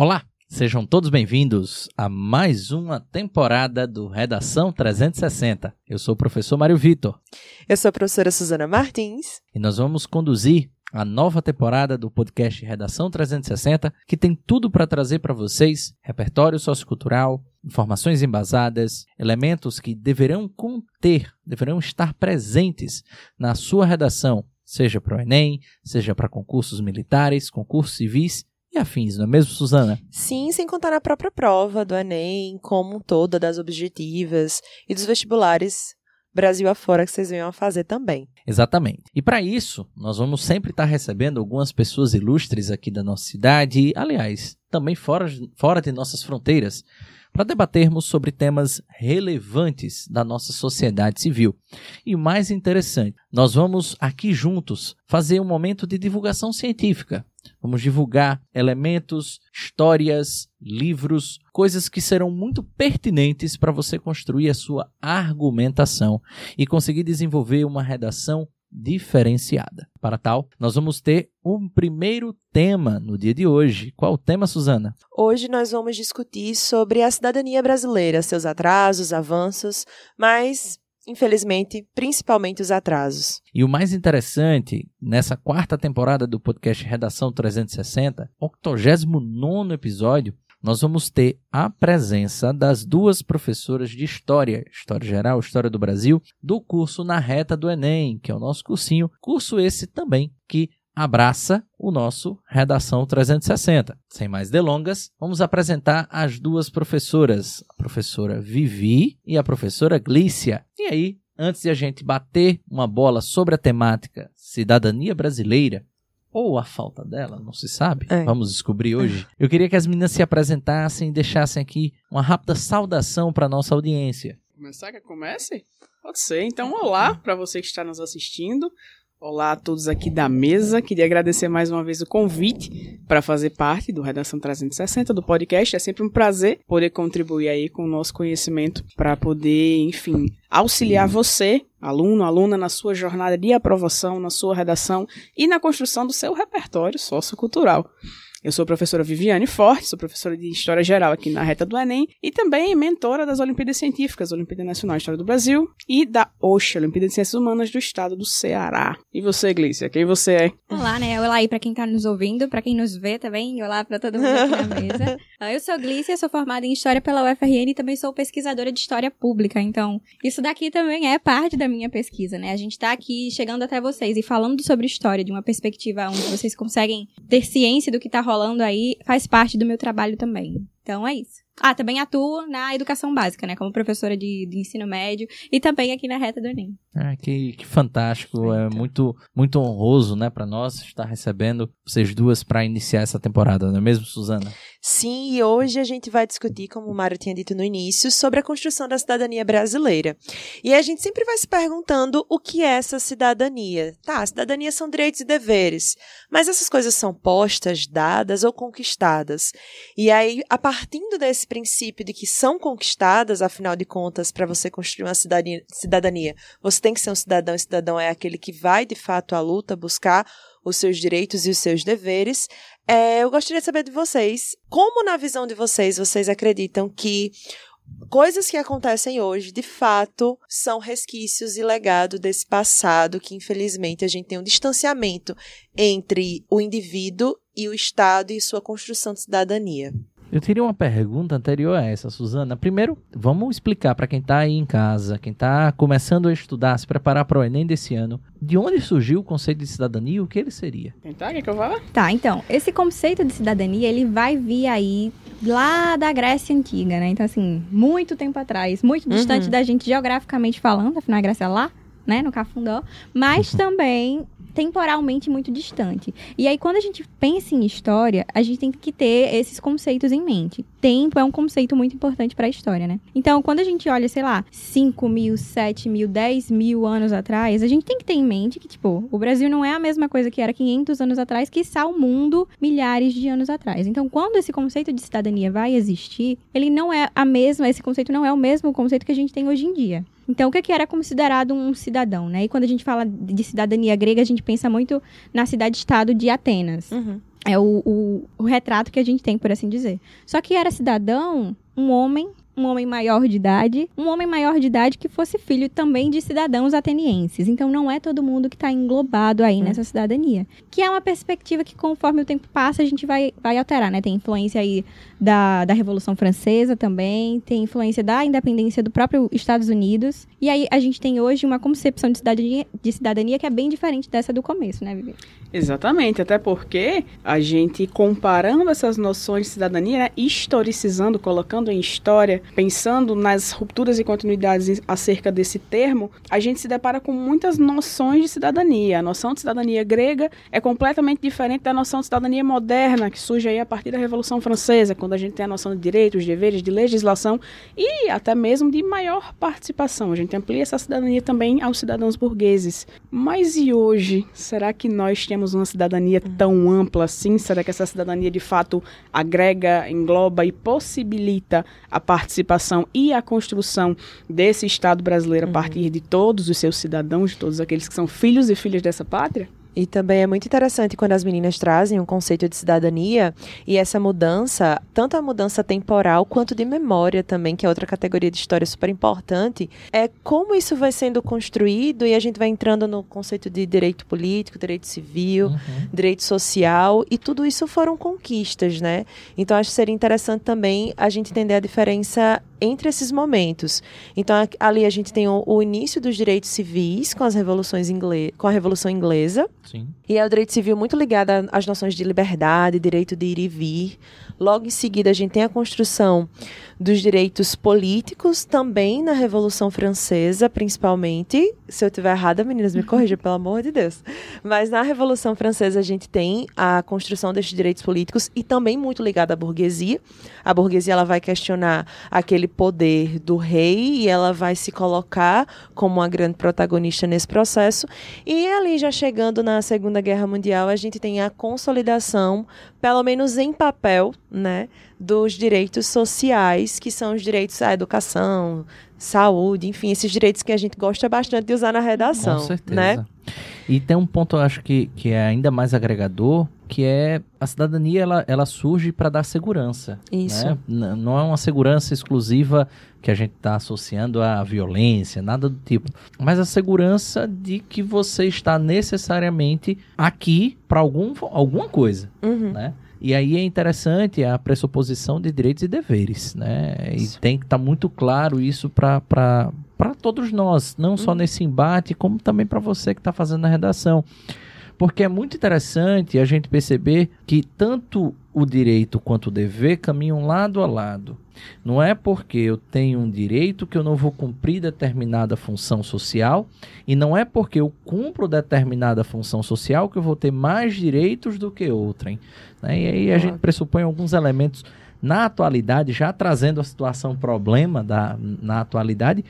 Olá, sejam todos bem-vindos a mais uma temporada do Redação 360. Eu sou o professor Mário Vitor. Eu sou a professora Suzana Martins. E nós vamos conduzir a nova temporada do podcast Redação 360, que tem tudo para trazer para vocês repertório sociocultural, informações embasadas, elementos que deverão conter, deverão estar presentes na sua redação, seja para o Enem, seja para concursos militares, concursos civis e afins, não é mesmo, Suzana? Sim, sem contar na própria prova do Enem, como um todo, das objetivas e dos vestibulares Brasil afora que vocês venham a fazer também. Exatamente. E para isso, nós vamos sempre estar recebendo algumas pessoas ilustres aqui da nossa cidade, e, aliás, também fora, fora de nossas fronteiras, para debatermos sobre temas relevantes da nossa sociedade civil. E o mais interessante, nós vamos aqui juntos fazer um momento de divulgação científica. Vamos divulgar elementos, histórias, livros, coisas que serão muito pertinentes para você construir a sua argumentação e conseguir desenvolver uma redação diferenciada. Para tal, nós vamos ter um primeiro tema no dia de hoje. Qual o tema, Suzana? Hoje nós vamos discutir sobre a cidadania brasileira, seus atrasos, avanços, mas infelizmente, principalmente os atrasos. E o mais interessante, nessa quarta temporada do podcast Redação 360, 89 episódio, nós vamos ter a presença das duas professoras de História, História Geral, História do Brasil, do curso Na Reta do Enem, que é o nosso cursinho. Curso esse também que abraça o nosso Redação 360. Sem mais delongas, vamos apresentar as duas professoras, a professora Vivi e a professora Glícia. E aí, antes de a gente bater uma bola sobre a temática cidadania brasileira, ou a falta dela, não se sabe. É. Vamos descobrir hoje. Eu queria que as meninas se apresentassem e deixassem aqui uma rápida saudação para nossa audiência. Começar que comece? Pode ser. Então, olá para você que está nos assistindo. Olá a todos aqui da mesa. Queria agradecer mais uma vez o convite para fazer parte do Redação 360 do podcast. É sempre um prazer poder contribuir aí com o nosso conhecimento para poder, enfim, auxiliar você, aluno, aluna, na sua jornada de aprovação, na sua redação e na construção do seu repertório sociocultural. Eu sou a professora Viviane Forte, sou professora de História Geral aqui na Reta do Enem e também mentora das Olimpíadas Científicas, Olimpíada Nacional de História do Brasil e da OSHA, Olimpíada de Ciências Humanas do Estado do Ceará. E você, Glícia, quem você é? Olá, né? Olá aí para quem está nos ouvindo, para quem nos vê também, olá para todo mundo aqui na mesa. Ah, eu sou Glícia, sou formada em História pela UFRN e também sou pesquisadora de História Pública, então isso daqui também é parte da minha pesquisa, né? A gente está aqui chegando até vocês e falando sobre história de uma perspectiva onde vocês conseguem ter ciência do que está rolando aí, faz parte do meu trabalho também. Então é isso. Ah, também atuo na educação básica, né? Como professora de, de ensino médio e também aqui na reta do Enem. Ah, que, que fantástico. É muito, muito honroso, né, para nós estar recebendo vocês duas para iniciar essa temporada, não é mesmo, Suzana? Sim, e hoje a gente vai discutir, como o Mário tinha dito no início, sobre a construção da cidadania brasileira. E a gente sempre vai se perguntando o que é essa cidadania. Tá, cidadania são direitos e deveres, mas essas coisas são postas, dadas ou conquistadas. E aí, a partindo desse princípio de que são conquistadas, afinal de contas, para você construir uma cidadania, cidadania, você tem que ser um cidadão, e cidadão é aquele que vai de fato à luta buscar os seus direitos e os seus deveres. É, eu gostaria de saber de vocês, como na visão de vocês, vocês acreditam que coisas que acontecem hoje, de fato, são resquícios e legado desse passado que, infelizmente, a gente tem um distanciamento entre o indivíduo e o Estado e sua construção de cidadania. Eu teria uma pergunta anterior a essa, Suzana. Primeiro, vamos explicar para quem está aí em casa, quem está começando a estudar, se preparar para o Enem desse ano, de onde surgiu o conceito de cidadania e o que ele seria. Tentar, quer que eu vá? Tá, então, esse conceito de cidadania, ele vai vir aí lá da Grécia Antiga, né? Então, assim, muito tempo atrás, muito distante uhum. da gente geograficamente falando, afinal a Grécia é lá, né, no Cafundó, mas também temporalmente muito distante. E aí, quando a gente pensa em história, a gente tem que ter esses conceitos em mente. Tempo é um conceito muito importante para a história, né? Então, quando a gente olha, sei lá, 5 mil, 7 mil, 10 mil anos atrás, a gente tem que ter em mente que, tipo, o Brasil não é a mesma coisa que era 500 anos atrás, que está o mundo milhares de anos atrás. Então, quando esse conceito de cidadania vai existir, ele não é a mesma, esse conceito não é o mesmo conceito que a gente tem hoje em dia. Então, o que, era considerado um cidadão, né? E quando a gente fala de cidadania grega, a gente pensa muito na cidade-estado de Atenas. Uhum. É o, o, o retrato que a gente tem, por assim dizer. Só que era cidadão, um homem um homem maior de idade, um homem maior de idade que fosse filho também de cidadãos atenienses. Então não é todo mundo que está englobado aí hum. nessa cidadania. Que é uma perspectiva que conforme o tempo passa a gente vai, vai alterar, né? Tem influência aí da, da Revolução Francesa também, tem influência da independência do próprio Estados Unidos. E aí a gente tem hoje uma concepção de cidadania, de cidadania que é bem diferente dessa do começo, né, Vivi? Exatamente, até porque a gente comparando essas noções de cidadania, né, historicizando, colocando em história, pensando nas rupturas e continuidades acerca desse termo, a gente se depara com muitas noções de cidadania. A noção de cidadania grega é completamente diferente da noção de cidadania moderna, que surge aí a partir da Revolução Francesa, quando a gente tem a noção de direitos, deveres, de legislação e até mesmo de maior participação. A gente amplia essa cidadania também aos cidadãos burgueses. Mas e hoje? Será que nós temos uma cidadania tão ampla assim? Será que essa cidadania de fato agrega, engloba e possibilita a participação e a construção desse Estado brasileiro a partir de todos os seus cidadãos, de todos aqueles que são filhos e filhas dessa pátria? E também é muito interessante quando as meninas trazem um conceito de cidadania e essa mudança, tanto a mudança temporal quanto de memória também, que é outra categoria de história super importante, é como isso vai sendo construído e a gente vai entrando no conceito de direito político, direito civil, uhum. direito social e tudo isso foram conquistas, né? Então acho que seria interessante também a gente entender a diferença entre esses momentos. Então ali a gente tem o, o início dos direitos civis com as revoluções inglês, com a revolução inglesa. Sim. E é o direito civil muito ligado às noções de liberdade, direito de ir e vir. Logo em seguida a gente tem a construção dos direitos políticos também na Revolução Francesa, principalmente. Se eu estiver errada, meninas, me corrijam, pelo amor de Deus. Mas na Revolução Francesa a gente tem a construção desses direitos políticos e também muito ligada à burguesia. A burguesia ela vai questionar aquele poder do rei e ela vai se colocar como uma grande protagonista nesse processo. E ali já chegando na Segunda Guerra Mundial, a gente tem a consolidação, pelo menos em papel, né, dos direitos sociais, que são os direitos à educação, saúde, enfim, esses direitos que a gente gosta bastante de usar na redação. Com certeza. Né? E tem um ponto, eu acho que, que é ainda mais agregador, que é a cidadania, ela, ela surge para dar segurança. Isso. Né? Não é uma segurança exclusiva que a gente está associando à violência, nada do tipo. Mas a segurança de que você está necessariamente aqui para algum, alguma coisa, uhum. né? E aí é interessante a pressuposição de direitos e deveres, né? Isso. E tem que estar tá muito claro isso para todos nós, não só uhum. nesse embate, como também para você que está fazendo a redação. Porque é muito interessante a gente perceber que tanto o direito quanto o dever caminham lado a lado. Não é porque eu tenho um direito que eu não vou cumprir determinada função social, e não é porque eu cumpro determinada função social que eu vou ter mais direitos do que outrem. Né? E aí a gente pressupõe alguns elementos na atualidade, já trazendo a situação problema da, na atualidade,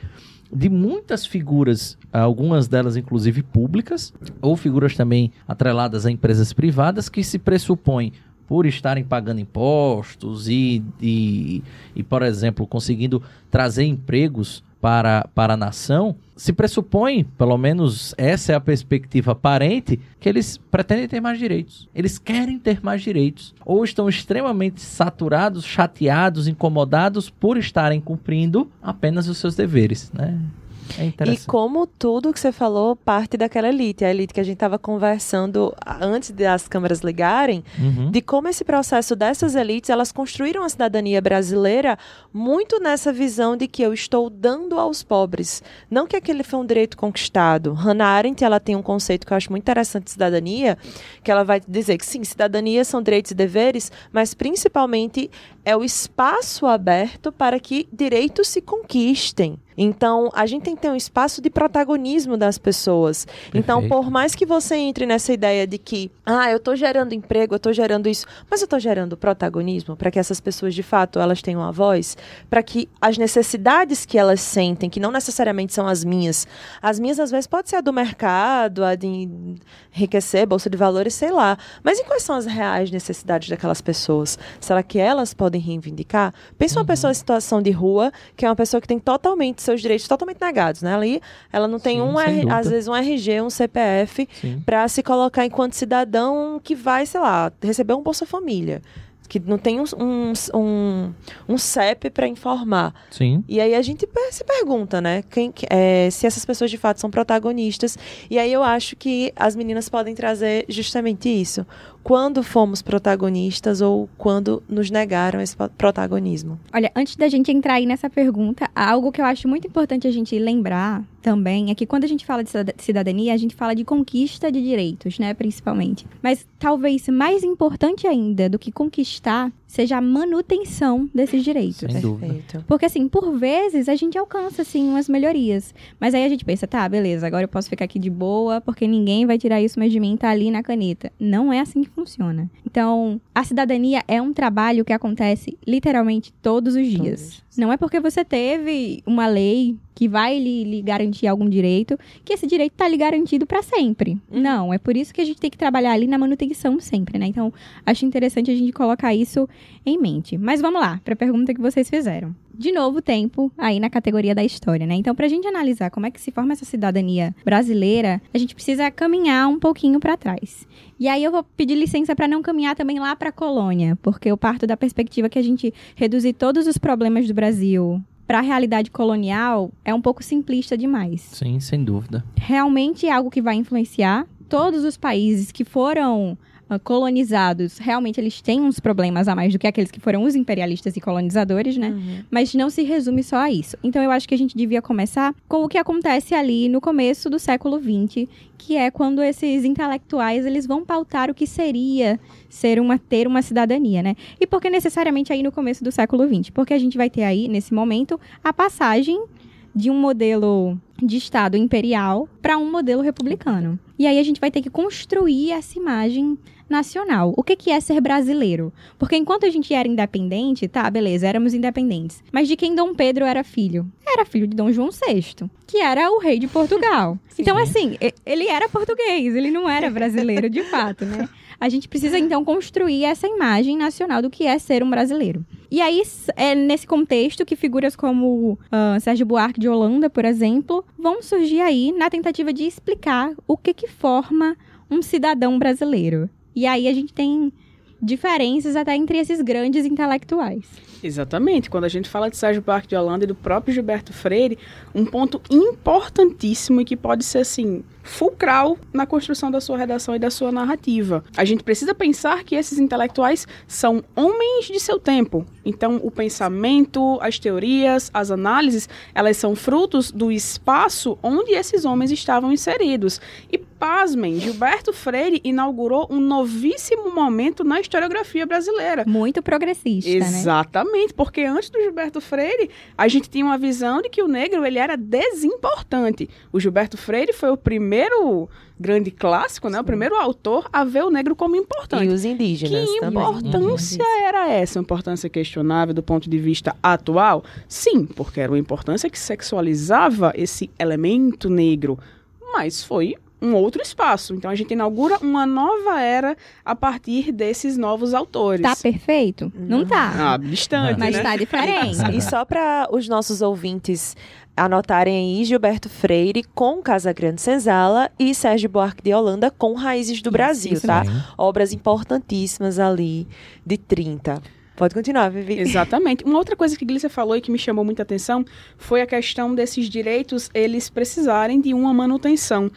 de muitas figuras, algumas delas inclusive públicas, ou figuras também atreladas a empresas privadas, que se pressupõem por estarem pagando impostos e, e, e, por exemplo, conseguindo trazer empregos para, para a nação, se pressupõe, pelo menos essa é a perspectiva aparente, que eles pretendem ter mais direitos. Eles querem ter mais direitos. Ou estão extremamente saturados, chateados, incomodados por estarem cumprindo apenas os seus deveres, né? É e como tudo que você falou parte daquela elite, a elite que a gente estava conversando antes das câmeras ligarem, uhum. de como esse processo dessas elites, elas construíram a cidadania brasileira muito nessa visão de que eu estou dando aos pobres. Não que aquele foi um direito conquistado. Hannah Arendt, ela tem um conceito que eu acho muito interessante de cidadania, que ela vai dizer que sim, cidadania são direitos e deveres, mas principalmente é o espaço aberto para que direitos se conquistem. Então, a gente tem que ter um espaço de protagonismo das pessoas. Perfeito. Então, por mais que você entre nessa ideia de que, ah, eu estou gerando emprego, eu estou gerando isso, mas eu estou gerando protagonismo para que essas pessoas, de fato, elas tenham a voz, para que as necessidades que elas sentem, que não necessariamente são as minhas, as minhas às vezes pode ser a do mercado, a de enriquecer, bolsa de valores, sei lá. Mas e quais são as reais necessidades daquelas pessoas? Será que elas podem reivindicar? Pensa uhum. uma pessoa em situação de rua, que é uma pessoa que tem totalmente seus direitos totalmente negados, né? Ali, ela não tem Sim, um, R- às vezes, um RG, um CPF para se colocar enquanto cidadão que vai, sei lá, receber um Bolsa Família. Que não tem um, um, um, um CEP para informar. Sim. E aí a gente se pergunta, né? Quem, que- é, se essas pessoas de fato são protagonistas. E aí eu acho que as meninas podem trazer justamente isso. Quando fomos protagonistas ou quando nos negaram esse protagonismo. Olha, antes da gente entrar aí nessa pergunta, algo que eu acho muito importante a gente lembrar também é que quando a gente fala de cida- cidadania, a gente fala de conquista de direitos, né, principalmente. Mas talvez mais importante ainda do que conquistar seja a manutenção desses direitos. Sem dúvida. Porque, assim, por vezes a gente alcança, assim, umas melhorias. Mas aí a gente pensa, tá, beleza, agora eu posso ficar aqui de boa, porque ninguém vai tirar isso mais de mim, tá ali na caneta. Não é assim que funciona. Então, a cidadania é um trabalho que acontece literalmente todos os dias. Todos. Não é porque você teve uma lei que vai lhe, lhe garantir algum direito, que esse direito tá lhe garantido para sempre. Uhum. Não, é por isso que a gente tem que trabalhar ali na manutenção sempre, né? Então, acho interessante a gente colocar isso em mente. Mas vamos lá, para a pergunta que vocês fizeram. De novo, tempo aí na categoria da história, né? Então, para a gente analisar como é que se forma essa cidadania brasileira, a gente precisa caminhar um pouquinho para trás. E aí eu vou pedir licença para não caminhar também lá para a colônia, porque eu parto da perspectiva que a gente reduzir todos os problemas do Brasil para a realidade colonial é um pouco simplista demais Sim, sem dúvida. realmente é algo que vai influenciar. Todos os países que foram colonizados, realmente eles têm uns problemas a mais do que aqueles que foram os imperialistas e colonizadores, né? Uhum. Mas não se resume só a isso. Então eu acho que a gente devia começar com o que acontece ali no começo do século XX, que é quando esses intelectuais eles vão pautar o que seria ser uma ter uma cidadania, né? E por que necessariamente aí no começo do século XX? Porque a gente vai ter aí nesse momento a passagem de um modelo de Estado imperial para um modelo republicano. E aí a gente vai ter que construir essa imagem nacional. O que, que é ser brasileiro? Porque enquanto a gente era independente, tá, beleza, éramos independentes. Mas de quem Dom Pedro era filho? Era filho de Dom João VI, que era o rei de Portugal. Então, assim, ele era português, ele não era brasileiro de fato, né? A gente precisa, então, construir essa imagem nacional do que é ser um brasileiro. E aí, é nesse contexto que figuras como ah, Sérgio Buarque de Holanda, por exemplo, vão surgir aí na tentativa de explicar o que que forma um cidadão brasileiro. E aí a gente tem diferenças até entre esses grandes intelectuais. Exatamente. Quando a gente fala de Sérgio Buarque de Holanda e do próprio Gilberto Freire, um ponto importantíssimo e que pode ser assim fulcral na construção da sua redação e da sua narrativa. A gente precisa pensar que esses intelectuais são homens de seu tempo. Então, o pensamento, as teorias, as análises, elas são frutos do espaço onde esses homens estavam inseridos. E pasmem, Gilberto Freire inaugurou um novíssimo momento na historiografia brasileira. Muito progressista, né? Exatamente, porque antes do Gilberto Freire, a gente tinha uma visão de que o negro ele era desimportante. O Gilberto Freire foi o primeiro grande clássico, né? O primeiro autor a ver o negro como E importante. os indígenas Que também. importância era essa? Uma importância questionável do ponto de vista atual? Sim, porque era uma importância que sexualizava esse elemento negro, mas foi um outro espaço. Então a gente inaugura uma nova era a partir desses novos autores. Tá perfeito? Não tá. Ah, distante, Mas né? tá diferente. E só para os nossos ouvintes anotarem aí, Gilberto Freire com Casa Grande Senzala e Sérgio Buarque de Holanda com Raízes do Isso, Brasil, isso tá? Sim. Obras importantíssimas ali de 30. Pode continuar, Vivi. Exatamente. Uma outra coisa que Glícia falou e que me chamou muita atenção foi a questão desses direitos eles precisarem de uma manutenção.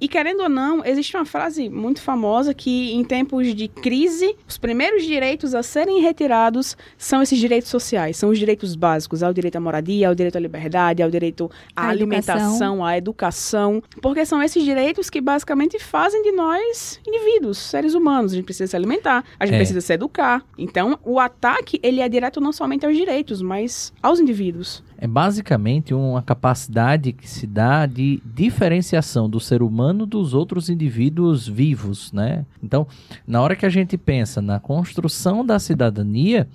E querendo ou não, existe uma frase muito famosa que em tempos de crise, os primeiros direitos a serem retirados são esses direitos sociais, são os direitos básicos, ao direito à moradia, ao direito à liberdade, ao direito à À alimentação, à educação, porque são esses direitos que basicamente fazem de nós indivíduos, seres humanos. A gente precisa se alimentar, a gente É. precisa se educar. Então, o ataque, ele é direto não somente aos direitos, mas aos indivíduos. É basicamente uma capacidade que se dá de diferenciação do ser humano dos outros indivíduos vivos, né? Então, na hora que a gente pensa na construção da cidadania,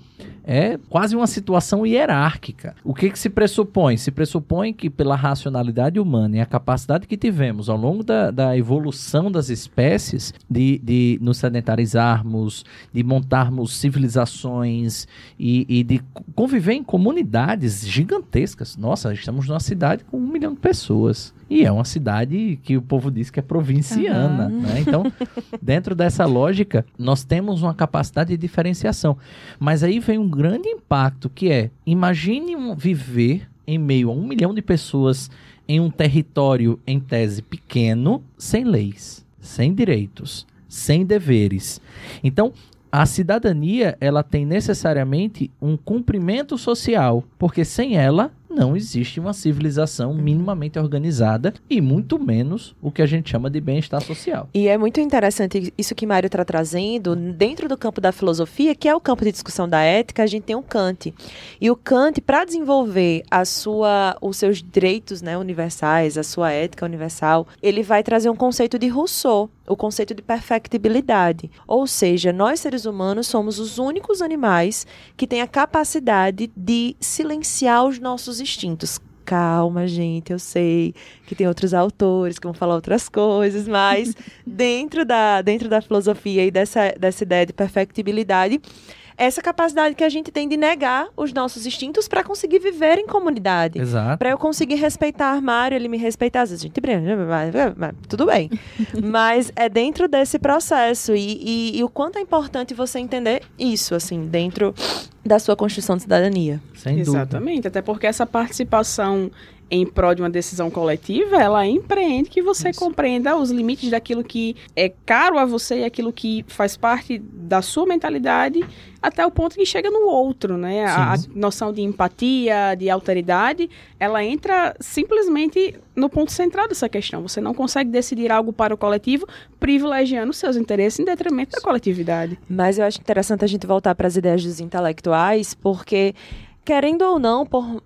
é quase uma situação hierárquica. O que, que se pressupõe? Se pressupõe que, pela racionalidade humana e a capacidade que tivemos ao longo da, da evolução das espécies de, de nos sedentarizarmos, de montarmos civilizações e, e de conviver em comunidades gigantescas. Nossa, estamos numa cidade com um milhão de pessoas. E é uma cidade que o povo diz que é provinciana, Uhum. né? Então, dentro dessa lógica, nós temos uma capacidade de diferenciação. Mas aí vem um grande impacto que é, imagine um, viver em meio a um milhão de pessoas em um território, em tese, pequeno, sem leis, sem direitos, sem deveres. Então, a cidadania, ela tem necessariamente um cumprimento social, porque sem ela não existe uma civilização minimamente organizada e muito menos o que a gente chama de bem-estar social. E é muito interessante isso que Mário está trazendo dentro do campo da filosofia, que é o campo de discussão da ética, a gente tem o Kant. E o Kant, para desenvolver a sua, os seus direitos né, universais, a sua ética universal, ele vai trazer um conceito de Rousseau, o conceito de perfectibilidade. Ou seja, nós seres humanos somos os únicos animais que têm a capacidade de silenciar os nossos instintos. Calma, gente, eu sei que tem outros autores que vão falar outras coisas, mas dentro da, dentro da filosofia e dessa, dessa ideia de perfectibilidade, essa capacidade que a gente tem de negar os nossos instintos para conseguir viver em comunidade. Exato. Para eu conseguir respeitar Mário, ele me respeitar. Às vezes a gente briga, mas- tudo bem. Mas é dentro desse processo. E, e- e o quanto é importante você entender isso, assim, dentro da sua construção de cidadania. Sem dúvida. Exatamente, até porque essa participação em prol de uma decisão coletiva, ela empreende que você Isso. compreenda os limites daquilo que é caro a você e aquilo que faz parte da sua mentalidade, até o ponto que chega no outro, né? A, a noção de empatia, de alteridade, ela entra simplesmente no ponto central dessa questão. Você não consegue decidir algo para o coletivo privilegiando seus interesses em detrimento da coletividade. Mas eu acho interessante a gente voltar para as ideias dos intelectuais, porque, querendo ou não, por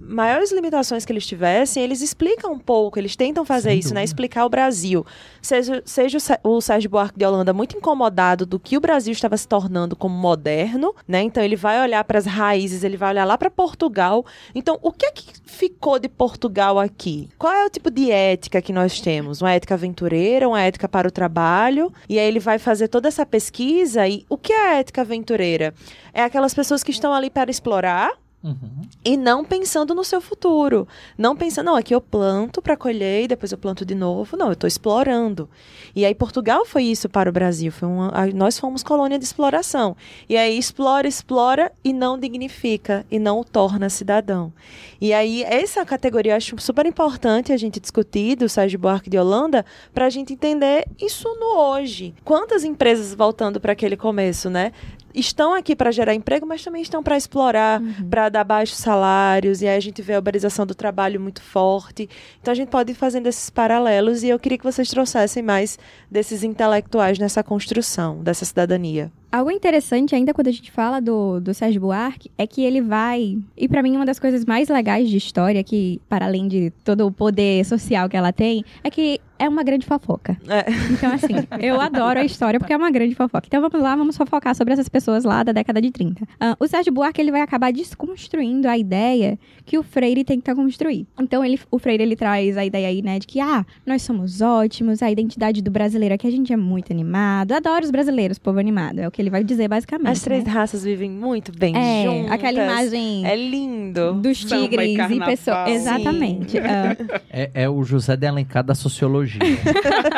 maiores limitações que eles tivessem, eles explicam um pouco, eles tentam fazer Sem isso, né? dúvida. Explicar o Brasil. Seja, seja o Sérgio Buarque de Holanda muito incomodado do que o Brasil estava se tornando como moderno, né? Então ele vai olhar para as raízes, ele vai olhar lá para Portugal. Então, o que é que ficou de Portugal aqui? Qual é o tipo de ética que nós temos? Uma ética aventureira, uma ética para o trabalho? E aí ele vai fazer toda essa pesquisa e o que é a ética aventureira? É aquelas pessoas que estão ali para explorar, Uhum. e não pensando no seu futuro. Não pensando, não, aqui eu planto para colher e depois eu planto de novo. Não, eu estou explorando. E aí Portugal foi isso para o Brasil. Foi uma, nós fomos colônia de exploração. E aí explora, explora e não dignifica e não o torna cidadão. E aí essa categoria eu acho super importante a gente discutir do Sérgio Buarque de Holanda para a gente entender isso no hoje. Quantas empresas voltando para aquele começo, né? Estão aqui para gerar emprego, mas também estão para explorar, para dar baixos salários, e aí a gente vê a uberização do trabalho muito forte. Então a gente pode ir fazendo esses paralelos, e eu queria que vocês trouxessem mais desses intelectuais nessa construção dessa cidadania. Algo interessante ainda quando a gente fala do, do Sérgio Buarque é que ele vai. E pra mim, uma das coisas mais legais de história, que, para além de todo o poder social que ela tem, é que é uma grande fofoca. É. Então, assim, eu adoro a história porque é uma grande fofoca. Então vamos lá, vamos fofocar sobre essas pessoas lá da década de 30. Ah, o Sérgio Buarque ele vai acabar desconstruindo a ideia que o Freire tenta construir. Então, ele, o Freire ele traz a ideia aí, né, de que, ah, nós somos ótimos, a identidade do brasileiro aqui, a gente é muito animado. Adoro os brasileiros, povo animado. É o que ele vai dizer basicamente. As três né? raças vivem muito bem É, juntas. aquela imagem É lindo. dos e tigres e, pessoas. Sim. Exatamente. Ah, É, é o José de Alencar da sociologia.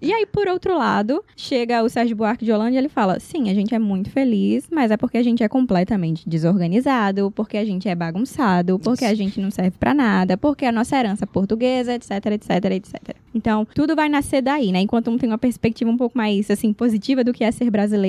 E aí, por outro lado, chega o Sérgio Buarque de Holanda e ele fala: sim, a gente é muito feliz, mas é porque a gente é completamente desorganizado, porque a gente é bagunçado, porque a gente não serve pra nada, porque a nossa herança portuguesa, etc, etc, etc. Então, tudo vai nascer daí, né? Enquanto um tem uma perspectiva um pouco mais, assim, positiva do que é ser brasileiro,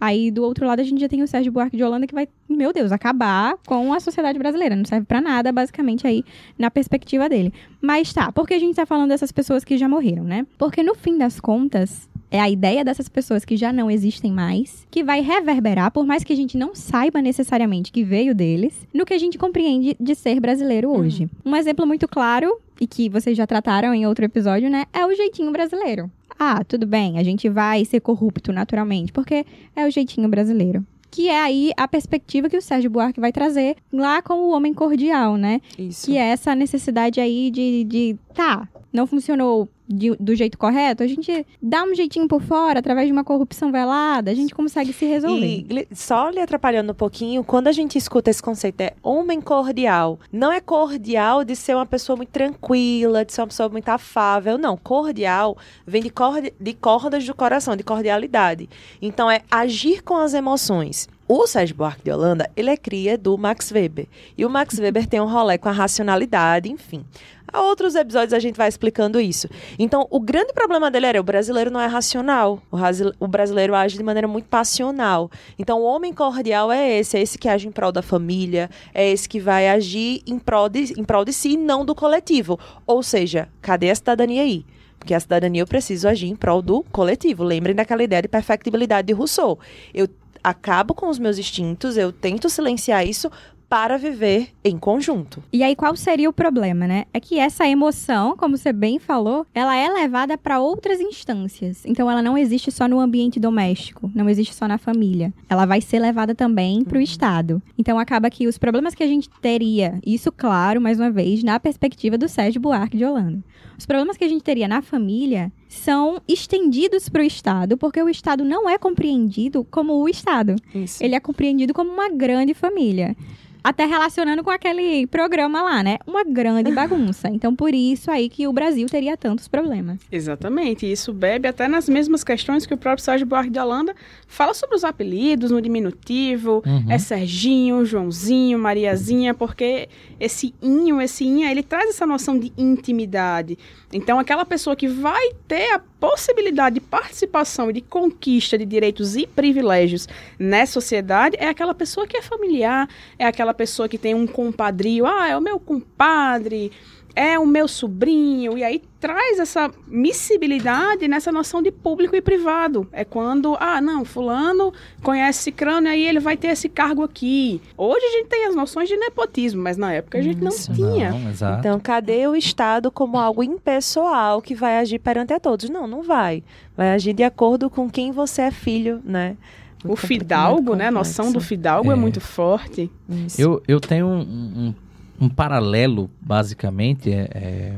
aí do outro lado a gente já tem o Sérgio Buarque de Holanda que vai, meu Deus, acabar com a sociedade brasileira. Não serve pra nada, basicamente, aí, na perspectiva dele. Mas tá, por que a gente tá falando dessas pessoas que já morreram, né? Porque no fim das contas, é a ideia dessas pessoas que já não existem mais, que vai reverberar, por mais que a gente não saiba necessariamente que veio deles, no que a gente compreende de ser brasileiro hoje. Um exemplo muito claro, e que vocês já trataram em outro episódio, né, é o jeitinho brasileiro. Ah, tudo bem, a gente vai ser corrupto naturalmente, porque é o jeitinho brasileiro que é aí a perspectiva que o Sérgio Buarque vai trazer lá com o homem cordial, né? Isso. Que é essa necessidade aí de, de tá, não funcionou de- do jeito correto, a gente dá um jeitinho por fora, através de uma corrupção velada, a gente consegue se resolver. E só lhe atrapalhando um pouquinho, quando a gente escuta esse conceito é homem cordial, não é cordial de ser uma pessoa muito tranquila, de ser uma pessoa muito afável, não. Cordial vem de, de cordas do coração, de cordialidade. Então é agir com as emoções. O Sérgio Buarque de Holanda, ele é cria do Max Weber. E o Max Weber tem um rolê com a racionalidade, enfim. Há outros episódios a gente vai explicando isso. Então, o grande problema dele era o brasileiro não é racional. O, rasi- o brasileiro age de maneira muito passional. Então, o homem cordial é esse, é esse que age em prol da família, é esse que vai agir em prol de, em prol de si e não do coletivo. Ou seja, cadê a cidadania aí? Porque a cidadania eu preciso agir em prol do coletivo. Lembrem daquela ideia de perfectibilidade de Rousseau. Eu acabo com os meus instintos, eu tento silenciar isso para viver em conjunto. E aí, qual seria o problema, né? É que essa emoção, como você bem falou, ela é levada para outras instâncias. Então, ela não existe só no ambiente doméstico, não existe só na família. Ela vai ser levada também para o Estado. Então, acaba que os problemas que a gente teria, isso, claro, mais uma vez, na perspectiva do Sérgio Buarque de Holanda. Os problemas que a gente teria na família são estendidos para o Estado, porque o Estado não é compreendido como o Estado Isso. ele é compreendido como uma grande família. Até relacionando com aquele programa lá, né? Uma grande bagunça. Então, por isso aí que o Brasil teria tantos problemas. Exatamente, e isso bebe até nas mesmas questões que o próprio Sérgio Buarque de Holanda fala sobre os apelidos no diminutivo, Uhum. é Serginho, Joãozinho, Mariazinha, porque esse inho, esse inha, ele traz essa noção de intimidade. Então, aquela pessoa que vai ter a possibilidade de participação e de conquista de direitos e privilégios nessa sociedade é aquela pessoa que é familiar, é aquela pessoa que tem um compadrio, ah, é o meu compadre, é o meu sobrinho, e aí traz essa miscibilidade nessa noção de público e privado. É quando, ah, não, fulano conhece cicrano e aí ele vai ter esse cargo aqui. Hoje a gente tem as noções de nepotismo, mas na época a gente não Isso. tinha. Não. Então, cadê o Estado como algo impessoal que vai agir perante a todos? Não, não vai. Vai agir de acordo com quem você é filho, né? O fidalgo, né? A noção do fidalgo é, É. muito forte. Isso. Eu, eu tenho um, um- um paralelo, basicamente, é, é,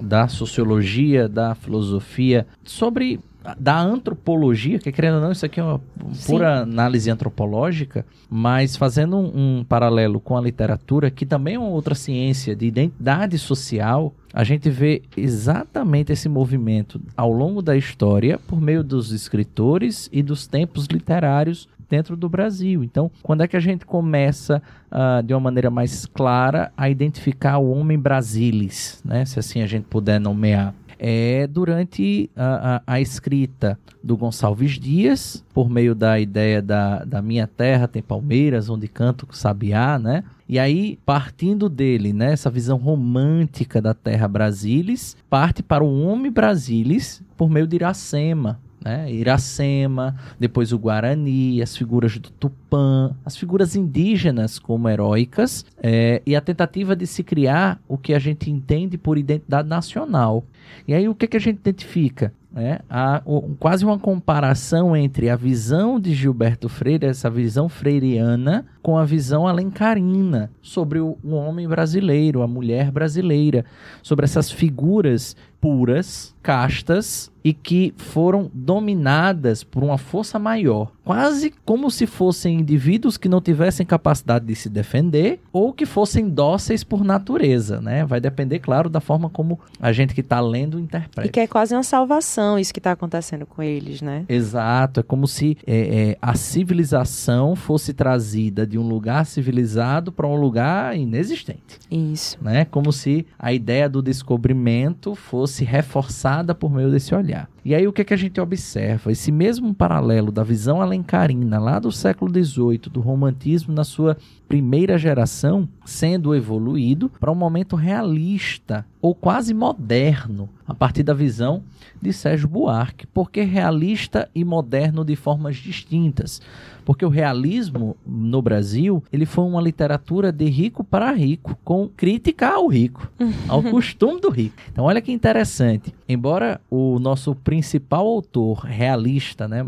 da sociologia, da filosofia, sobre da antropologia, que querendo ou não, isso aqui é uma pura análise antropológica, mas fazendo um, um paralelo com a literatura, que também é uma outra ciência de identidade social, a gente vê exatamente esse movimento ao longo da história por meio dos escritores e dos tempos literários dentro do Brasil. Então, quando é que a gente começa ah, de uma maneira mais clara a identificar o homem brasilis, né? Se assim a gente puder nomear. É durante a, a- a escrita do Gonçalves Dias, por meio da ideia da, da Minha Terra tem Palmeiras, onde canto sabiá, né? E aí, partindo dele, né, essa visão romântica da terra Brasilis, parte para o homem Brasilis por meio de Iracema, né? Iracema, depois o Guarani, as figuras do Tupã, as figuras indígenas como heróicas, é, e a tentativa de se criar o que a gente entende por identidade nacional. E aí o que, que a gente identifica? É, há o- quase uma comparação entre a visão de Gilberto Freire, essa visão freiriana, com a visão alencarina sobre o, o homem brasileiro, a mulher brasileira, sobre essas figuras puras, castas e que foram dominadas por uma força maior, quase como se fossem indivíduos que não tivessem capacidade de se defender ou que fossem dóceis por natureza, né? Vai depender, claro, da forma como a gente que está lendo interpreta. E que é quase uma salvação isso que está acontecendo com eles, né? Exato, é como se é, é, a civilização fosse trazida de um lugar civilizado para um lugar inexistente, Isso. né? Como se a ideia do descobrimento fosse reforçada por meio desse olhar. E aí o que, é que a gente observa? Esse mesmo paralelo da visão alencarina lá do século XVIII, do romantismo na sua primeira geração, sendo evoluído para um momento realista ou quase moderno, a partir da visão de Sérgio Buarque. Por que realista e moderno de formas distintas? Porque o realismo no Brasil, ele foi uma literatura de rico para rico, com crítica ao rico, ao costume do rico. Então olha que interessante. Embora o nosso principal autor realista, né,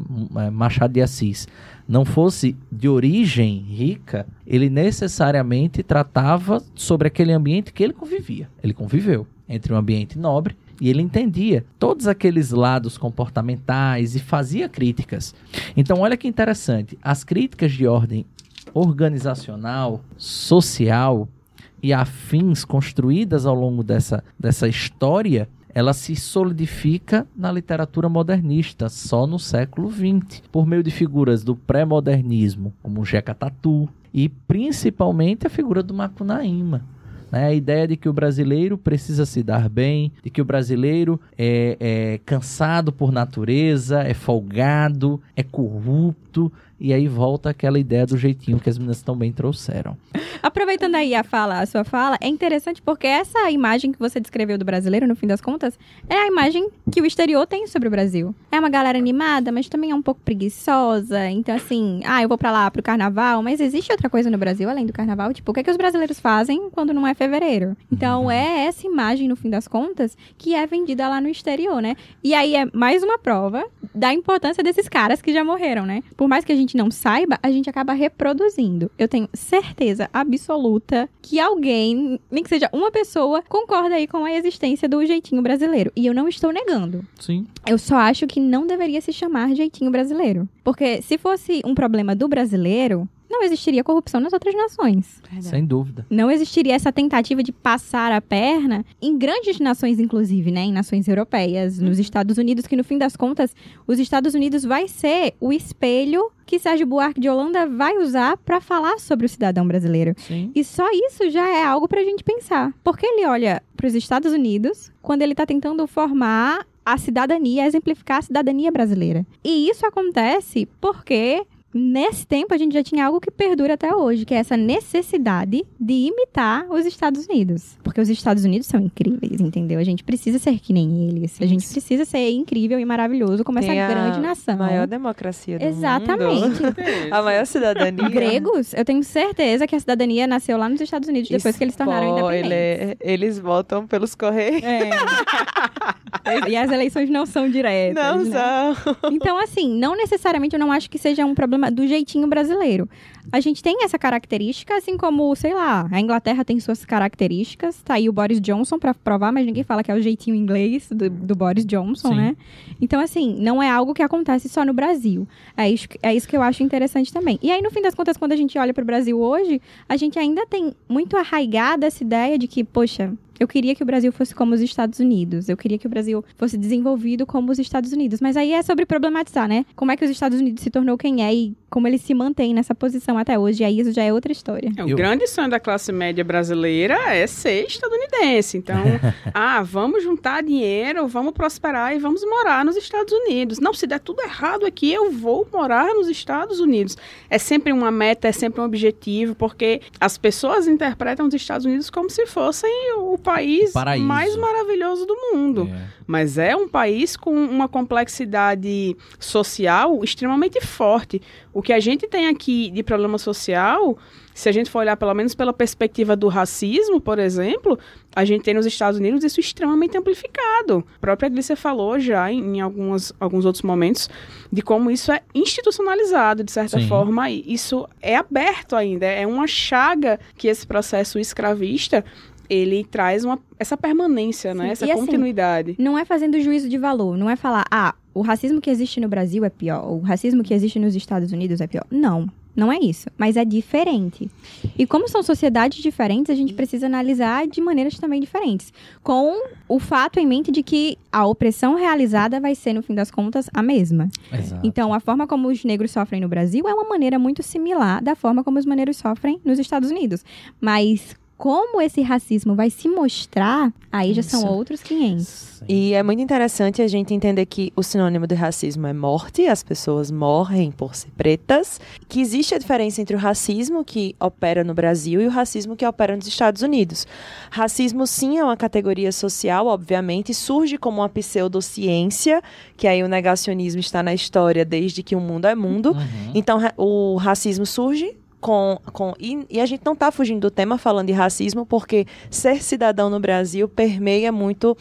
Machado de Assis, não fosse de origem rica, ele necessariamente tratava sobre aquele ambiente que ele convivia. Ele conviveu entre um ambiente nobre e ele entendia todos aqueles lados comportamentais e fazia críticas. Então, olha que interessante: as críticas de ordem organizacional, social e afins construídas ao longo dessa, dessa história ela se solidifica na literatura modernista só no século XX, por meio de figuras do pré-modernismo, como Jeca Tatu, e principalmente a figura do Macunaíma. Né? A ideia de que o brasileiro precisa se dar bem, de que o brasileiro é, é cansado por natureza, é folgado, é corrupto, e aí volta aquela ideia do jeitinho que as meninas também trouxeram. Aproveitando aí a fala, a sua fala, é interessante porque essa imagem que você descreveu do brasileiro, no fim das contas, é a imagem que o exterior tem sobre o Brasil. É uma galera animada, mas também é um pouco preguiçosa. Então, assim, ah, eu vou pra lá pro carnaval, mas existe outra coisa no Brasil além do carnaval? Tipo, o que, é que os brasileiros fazem quando não é fevereiro? Então, uhum. é essa imagem, no fim das contas, que é vendida lá no exterior, né? E aí é mais uma prova da importância desses caras que já morreram, né? Por mais que a gente não saiba, a gente acaba reproduzindo. Eu tenho certeza absoluta que alguém, nem que seja uma pessoa, concorda aí com a existência do jeitinho brasileiro. E eu não estou negando. Sim. Eu só acho que não deveria se chamar jeitinho brasileiro. Porque se fosse um problema do brasileiro, não existiria corrupção nas outras nações. Verdade. Sem dúvida. Não existiria essa tentativa de passar a perna em grandes nações, inclusive, né? Em nações europeias, nos Estados Unidos, que no fim das contas, os Estados Unidos vai ser o espelho que Sérgio Buarque de Holanda vai usar para falar sobre o cidadão brasileiro. Sim. E só isso já é algo para a gente pensar. Porque ele olha para os Estados Unidos quando ele está tentando formar a cidadania, exemplificar a cidadania brasileira. E isso acontece porque nesse tempo a gente já tinha algo que perdura até hoje, que é essa necessidade de imitar os Estados Unidos. Porque os Estados Unidos são incríveis, entendeu? A gente precisa ser que nem eles. A gente precisa ser incrível e maravilhoso como Tem essa grande nação. A maior democracia do Exatamente. mundo. a maior cidadania. Gregos, eu tenho certeza que a cidadania nasceu lá nos Estados Unidos depois Spoiler, que eles tornaram independentes. Eles votam pelos correios. É. e as eleições não são diretas. Não né? são. Então, assim, não necessariamente eu não acho que seja um problema do jeitinho brasileiro. A gente tem essa característica, assim como, sei lá, a Inglaterra tem suas características. Tá aí o Boris Johnson para provar, mas ninguém fala que é o jeitinho inglês do, do Boris Johnson, Sim. né? Então, assim, não é algo que acontece só no Brasil. É isso, é isso que eu acho interessante também. E aí, no fim das contas, quando a gente olha para o Brasil hoje, a gente ainda tem muito arraigada essa ideia de que, poxa, eu queria que o Brasil fosse como os Estados Unidos. Eu queria que o Brasil fosse desenvolvido como os Estados Unidos. Mas aí é sobre problematizar, né? Como é que os Estados Unidos se tornou quem é e como ele se mantém nessa posição até hoje. E aí isso já é outra história. É, o eu... grande sonho da classe média brasileira é ser estadunidense. Então, ah, vamos juntar dinheiro, vamos prosperar e vamos morar nos Estados Unidos. Não, se der tudo errado aqui, eu vou morar nos Estados Unidos. É sempre uma meta, é sempre um objetivo, porque as pessoas interpretam os Estados Unidos como se fossem o país Paraíso. mais maravilhoso do mundo. É. Mas é um país com uma complexidade social extremamente forte. O que a gente tem aqui de problema social, se a gente for olhar pelo menos pela perspectiva do racismo, por exemplo, a gente tem nos Estados Unidos isso extremamente amplificado. A própria Glícia falou já em, em algumas, alguns outros momentos de como isso é institucionalizado, de certa Sim. forma. E isso é aberto ainda, é uma chaga que esse processo escravista ele traz uma, essa permanência, né? Essa e, assim, continuidade. Assim, não é fazendo juízo de valor, não é falar, ah, o racismo que existe no Brasil é pior, o racismo que existe nos Estados Unidos é pior. Não. Não é isso, mas é diferente. E como são sociedades diferentes, a gente precisa analisar de maneiras também diferentes, com o fato em mente de que a opressão realizada vai ser, no fim das contas, a mesma. Exato. Então, a forma como os negros sofrem no Brasil é uma maneira muito similar da forma como os maneiros sofrem nos Estados Unidos. Mas como esse racismo vai se mostrar, aí já são Isso. outros 500. Sim. E é muito interessante a gente entender que o sinônimo de racismo é morte, as pessoas morrem por ser pretas, que existe a diferença entre o racismo que opera no Brasil e o racismo que opera nos Estados Unidos. Racismo, sim, é uma categoria social, obviamente, surge como uma pseudociência, que aí o negacionismo está na história desde que o mundo é mundo. Uhum. Então, o racismo surge com. com e, e a gente não está fugindo do tema falando de racismo, porque ser cidadão no Brasil permeia muito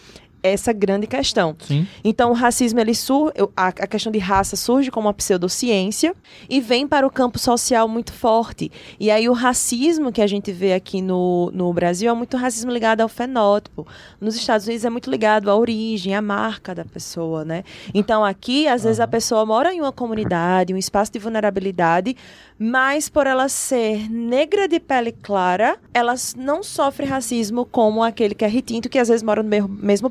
essa grande questão. Sim. Então, o racismo, ele sur a, a questão de raça surge como uma pseudociência e vem para o campo social muito forte. E aí, o racismo que a gente vê aqui no, no Brasil é muito racismo ligado ao fenótipo. Nos Estados Unidos é muito ligado à origem, à marca da pessoa, né? Então, aqui, às vezes, a pessoa mora em uma comunidade, um espaço de vulnerabilidade, mas por ela ser negra de pele clara, ela não sofre racismo como aquele que é retinto, que às vezes mora no mesmo, mesmo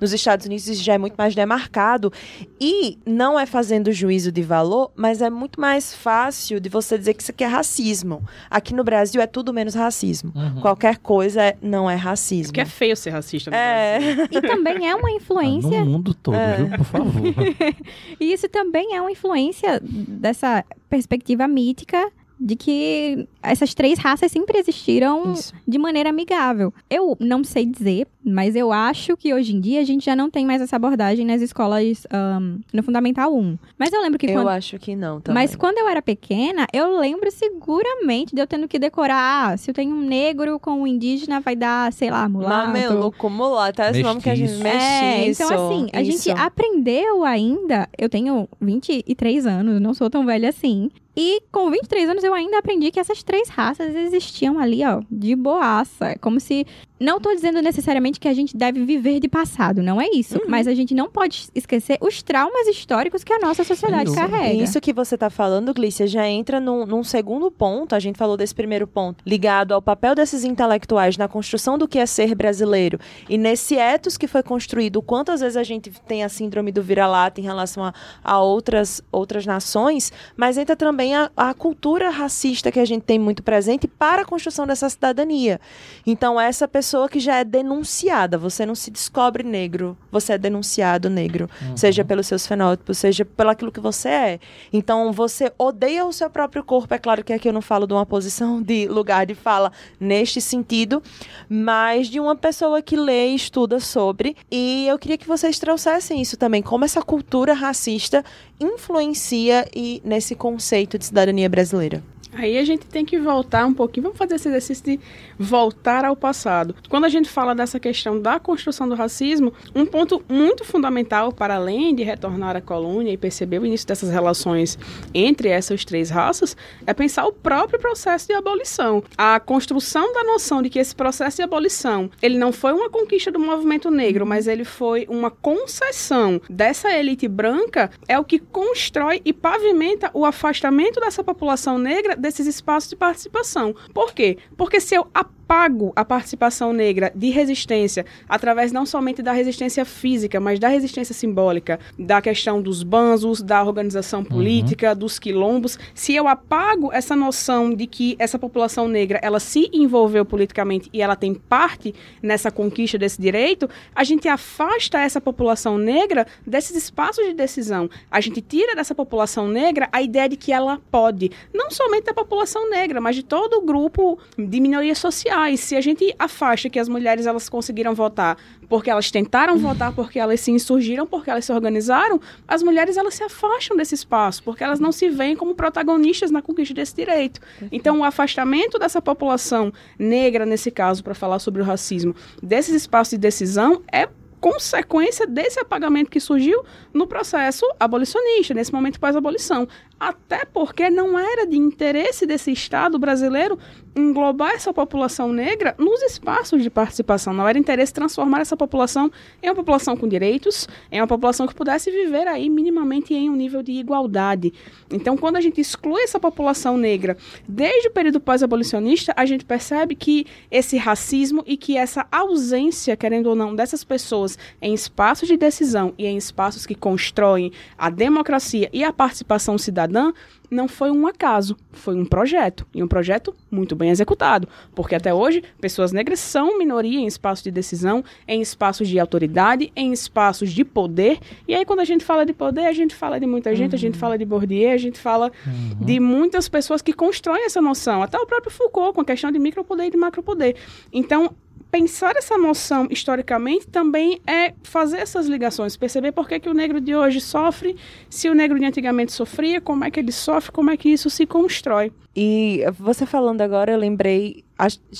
Nos Estados Unidos isso já é muito mais demarcado e não é fazendo juízo de valor, mas é muito mais fácil de você dizer que isso aqui é racismo. Aqui no Brasil é tudo menos racismo. Uhum. Qualquer coisa é- não é racismo. Porque é feio ser racista no É. Brasil. E também é uma Ah, influência no mundo todo, É. viu? Por favor. E isso também é uma influência dessa perspectiva mítica de que essas três raças sempre existiram Isso. de maneira amigável. Eu não sei dizer, mas eu acho que hoje em dia a gente já não tem mais essa abordagem nas escolas ahn, no Fundamental 1. Mas eu lembro que Eu quando. acho que não também. Mas quando eu era pequena, eu lembro seguramente de eu tendo que decorar. Ah, se eu tenho um negro com um indígena, vai dar, sei lá, mulato. Mameluco, mulato, é esse nome que a gente. É, então assim, a isso. gente aprendeu ainda. Eu tenho 23 anos, não sou tão velha assim. E com 23 anos eu ainda aprendi que essas três raças existiam ali, ó, de boaça. Como se. Não tô dizendo necessariamente que a gente deve viver de passado, não é isso. Uhum. Mas a gente não pode esquecer os traumas históricos que a nossa sociedade dúvida. carrega. Isso que você está falando, Glícia, já entra num, num segundo ponto. A gente falou desse primeiro ponto, ligado ao papel desses intelectuais na construção do que é ser brasileiro. E nesse ethos que foi construído, quantas vezes a gente tem a síndrome do vira-lata em relação a, a outras, outras nações, mas entra também a, a cultura racista que a gente tem muito presente para a construção dessa cidadania. Então, essa pessoa que já é denunciada, você não se descobre negro, você é denunciado negro Uhum. seja pelos seus fenótipos, seja pelo aquilo que você é. Então, você odeia o seu próprio corpo. É claro que aqui eu não falo de uma posição de lugar de fala neste sentido, mas de uma pessoa que lê e estuda sobre. E eu queria que vocês trouxessem isso também, como essa cultura racista influencia e nesse conceito de cidadania brasileira. Aí a gente tem que voltar um pouquinho, vamos fazer esse exercício de voltar ao passado. Quando a gente fala dessa questão da construção do racismo, um ponto muito fundamental, para além de retornar à colônia e perceber o início dessas relações entre essas três raças, é pensar o próprio processo de abolição. A construção da noção de que esse processo de abolição, ele não foi uma conquista do movimento negro, mas ele foi uma concessão dessa elite branca, é o que constrói e pavimenta o afastamento dessa população negra desses espaços de participação. Por quê? Porque se eu apago a participação negra de resistência através não somente da resistência física, mas da resistência simbólica, da questão dos banzos, da organização política, dos quilombos, se eu apago essa noção de que essa população negra, ela se envolveu politicamente e ela tem parte nessa conquista desse direito, a gente afasta essa população negra desses espaços de decisão. A gente tira dessa população negra a ideia de que ela pode, não somente da população negra, mas de todo o grupo de minorias sociais. Se a gente afasta que as mulheres elas conseguiram votar porque elas tentaram votar, porque elas se insurgiram, porque elas se organizaram, as mulheres elas se afastam desse espaço, porque elas não se veem como protagonistas na conquista desse direito. Então, o afastamento dessa população negra, nesse caso, para falar sobre o racismo, desses espaços de decisão, é consequência desse apagamento que surgiu no processo abolicionista, nesse momento pós-abolição. Até porque não era de interesse desse Estado brasileiro englobar essa população negra nos espaços de participação. Não era interesse transformar essa população em uma população com direitos, em uma população que pudesse viver aí minimamente em um nível de igualdade. Então, quando a gente exclui essa população negra desde o período pós-abolicionista, a gente percebe que esse racismo e que essa ausência, querendo ou não, dessas pessoas em espaços de decisão e em espaços que constroem a democracia e a participação cidadã não foi um acaso, foi um projeto. E um projeto muito bem executado. Porque até hoje, pessoas negras são minoria em espaços de decisão, em espaços de autoridade, em espaços de poder. E aí, quando a gente fala de poder, a gente fala de muita gente, a gente fala de Bourdieu, a gente fala de muitas pessoas que constroem essa noção. Até o próprio Foucault, com a questão de micropoder e de macropoder. Então, pensar essa noção historicamente também é fazer essas ligações, perceber por que, que o negro de hoje sofre, se o negro de antigamente sofria, como é que ele sofre, como é que isso se constrói. E você falando agora, eu lembrei.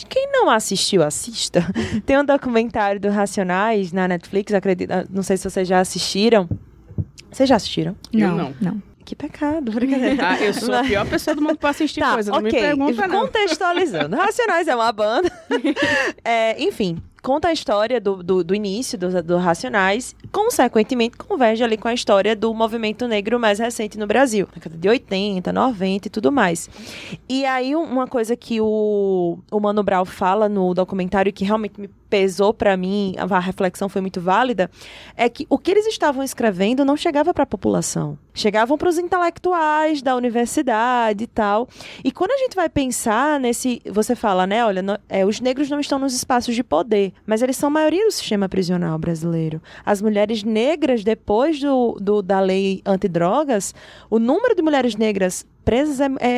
Quem não assistiu, assista. Tem um documentário do Racionais na Netflix, acredito. Não sei se vocês já assistiram. Vocês já assistiram? Eu não, não. não. Que pecado, brincadeira. Ah, eu sou a pior pessoa do mundo para assistir Tá, coisa, não me ok. pergunta não. Contextualizando. Racionais é uma banda. É, enfim, conta a história do, do, do início do, do Racionais, consequentemente converge ali com a história do movimento negro mais recente no Brasil, na década de 80, 90 e tudo mais. E aí, um- uma coisa que o, o Mano Brown fala no documentário que realmente me pesou pra mim, a reflexão foi muito válida, é que o que eles estavam escrevendo não chegava para a população. Chegavam para os intelectuais da universidade e tal. E quando a gente vai pensar nesse. Você fala, né? Olha, no- é, os negros não estão nos espaços de poder, mas eles são a maioria do sistema prisional brasileiro. As mulheres negras, depois do, do- da lei antidrogas, o número de mulheres negras presas é, é-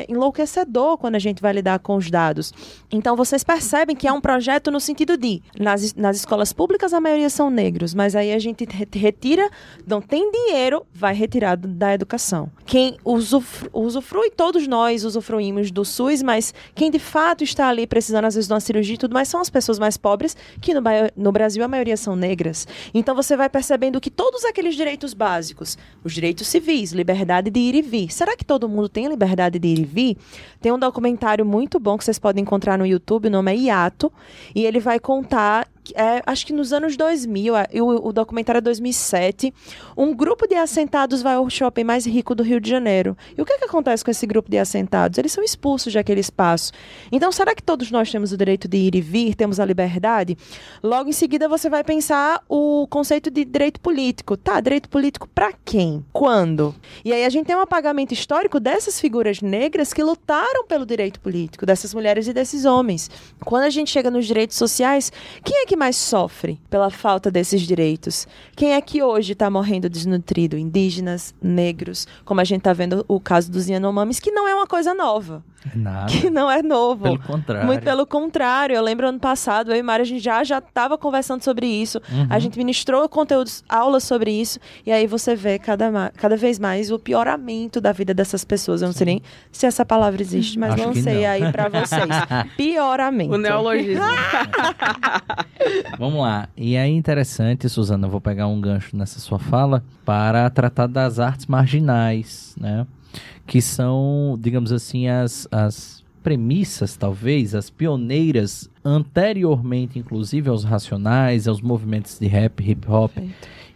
é enlouquecedor quando a gente vai lidar com os dados. Então vocês percebem que é um projeto no sentido de nas, nas escolas públicas a maioria são negros, mas aí a gente re- retira, não tem dinheiro, vai retirar da educação. Quem usufru, usufrui, todos nós usufruímos do SUS, mas quem de fato está ali precisando às vezes de uma cirurgia e tudo mais são as pessoas mais pobres, que no, no Brasil a maioria são negras. Então você vai percebendo que todos aqueles direitos básicos, os direitos civis, liberdade de ir e vir, será que todo mundo tem a liberdade de ir e vir? Tem um documentário muito bom que vocês podem encontrar no YouTube, o nome é Iato, e ele vai contar, é, acho que nos anos 2000, é, o, o documentário é 2007, um grupo de assentados vai ao shopping mais rico do Rio de Janeiro. E o que, que acontece com esse grupo de assentados? Eles são expulsos daquele espaço. Então, será que todos nós temos o direito de ir e vir, temos a liberdade? Logo em seguida, você vai pensar o conceito de direito político. Tá, direito político para quem? Quando? E aí a gente tem um apagamento histórico dessas figuras negras que lutaram pelo direito político, dessas mulheres e desses homens. Quando a gente chega nos direitos sociais, quem é que mais sofre pela falta desses direitos? Quem é que hoje está morrendo desnutrido? Indígenas, negros, como a gente está vendo o caso dos Yanomamis, que não é uma coisa nova, Nada. que não é novo. Pelo contrário. Muito pelo contrário, eu lembro ano passado, eu e Mari, a gente já já estava conversando sobre isso. Uhum. A gente ministrou conteúdos, aulas sobre isso, e aí você vê cada, cada vez mais o pioramento da vida dessas pessoas. Eu não sei nem se essa palavra existe, mas Acho lancei não. aí pra vocês. Pioramento. O neologismo. Vamos lá. E aí, interessante, Suzana, eu vou pegar um gancho nessa sua fala para tratar das artes marginais, né? Que são, digamos assim, as, as premissas, talvez, as pioneiras, anteriormente, inclusive, aos racionais, aos movimentos de rap, hip hop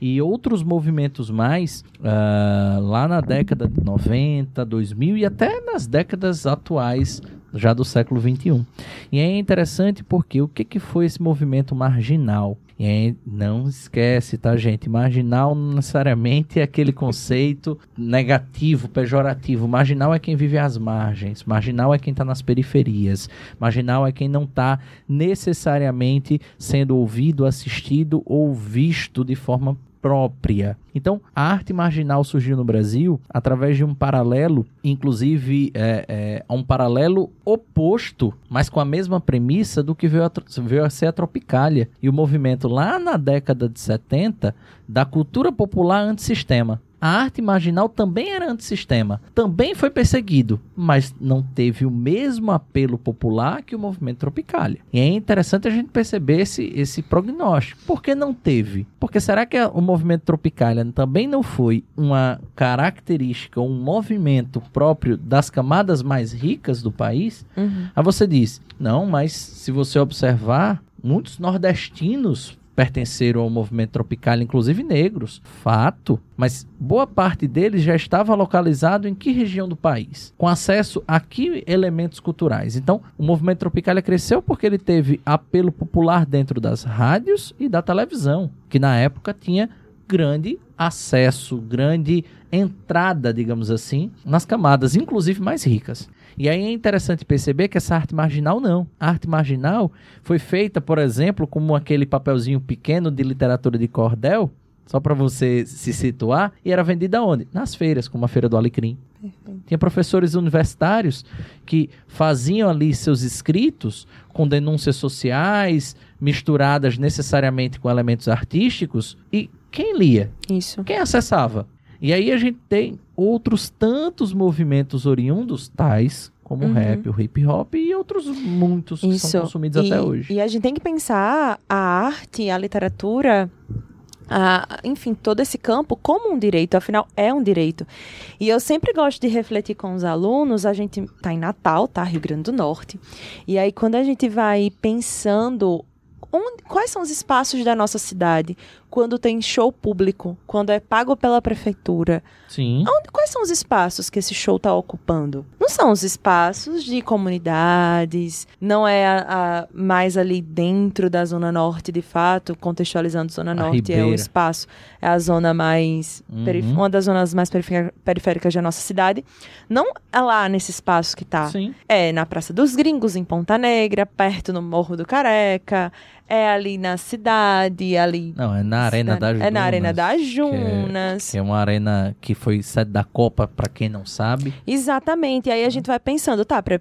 e outros movimentos mais ah, lá na década de 90, 2000 e até nas décadas atuais já do século 21. E é interessante porque o que, que foi esse movimento marginal? E aí, não esquece, tá, gente? Marginal não necessariamente é aquele conceito negativo, pejorativo. Marginal é quem vive às margens. Marginal é quem está nas periferias. Marginal é quem não está necessariamente sendo ouvido, assistido ou visto de forma própria. Então, a arte marginal surgiu no Brasil através de um paralelo, inclusive é, é, um paralelo oposto, mas com a mesma premissa do que veio a, veio a ser a Tropicália e o movimento lá na década de 70 da cultura popular antissistema. A arte marginal também era antissistema, também foi perseguido, mas não teve o mesmo apelo popular que o movimento Tropicália. E é interessante a gente perceber esse, esse prognóstico. Por que não teve? Porque será que o movimento Tropicália também não foi uma característica, um movimento próprio das camadas mais ricas do país? Uhum. Aí você diz, não, mas se você observar, muitos nordestinos pertenceram ao movimento tropical, inclusive negros. Fato. Mas boa parte deles já estava localizado em que região do país? Com acesso a que elementos culturais? Então, o movimento tropical cresceu porque ele teve apelo popular dentro das rádios e da televisão, que na época tinha grande acesso, grande entrada, digamos assim, nas camadas, inclusive mais ricas. E aí é interessante perceber que essa arte marginal não. A arte marginal foi feita, por exemplo, como aquele papelzinho pequeno de literatura de cordel, só para você se situar, e era vendida onde? Nas feiras, como a Feira do Alecrim. Tinha professores universitários que faziam ali seus escritos com denúncias sociais, misturadas necessariamente com elementos artísticos, e quem lia? Isso. Quem acessava? E aí a gente tem outros tantos movimentos oriundos, tais como o Uhum. rap, o hip hop e outros muitos que Isso. são consumidos e, até hoje. E a gente tem que pensar a arte, a literatura, a- enfim, todo esse campo como um direito, afinal é um direito. E eu sempre gosto de refletir com os alunos, a gente tá em Natal, tá? Rio Grande do Norte. E aí quando a gente vai pensando onde- quais são os espaços da nossa cidade? Quando tem show público, quando é pago pela prefeitura, Sim. Onde- quais são os espaços que esse show está ocupando? Não são os espaços de comunidades, não é a, a- mais ali dentro da Zona Norte, de fato, contextualizando Zona Norte, é o espaço, é a zona mais, Uhum. uma das zonas mais perifé- periféricas da nossa cidade. Não é lá nesse espaço que tá. Sim. É na Praça dos Gringos, em Ponta Negra, perto no Morro do Careca, é ali na cidade, ali... Não, é na Arena das É na Arena das Junas. Que é uma arena que foi sede da Copa, pra quem não sabe. Exatamente. E aí a gente vai pensando, tá, para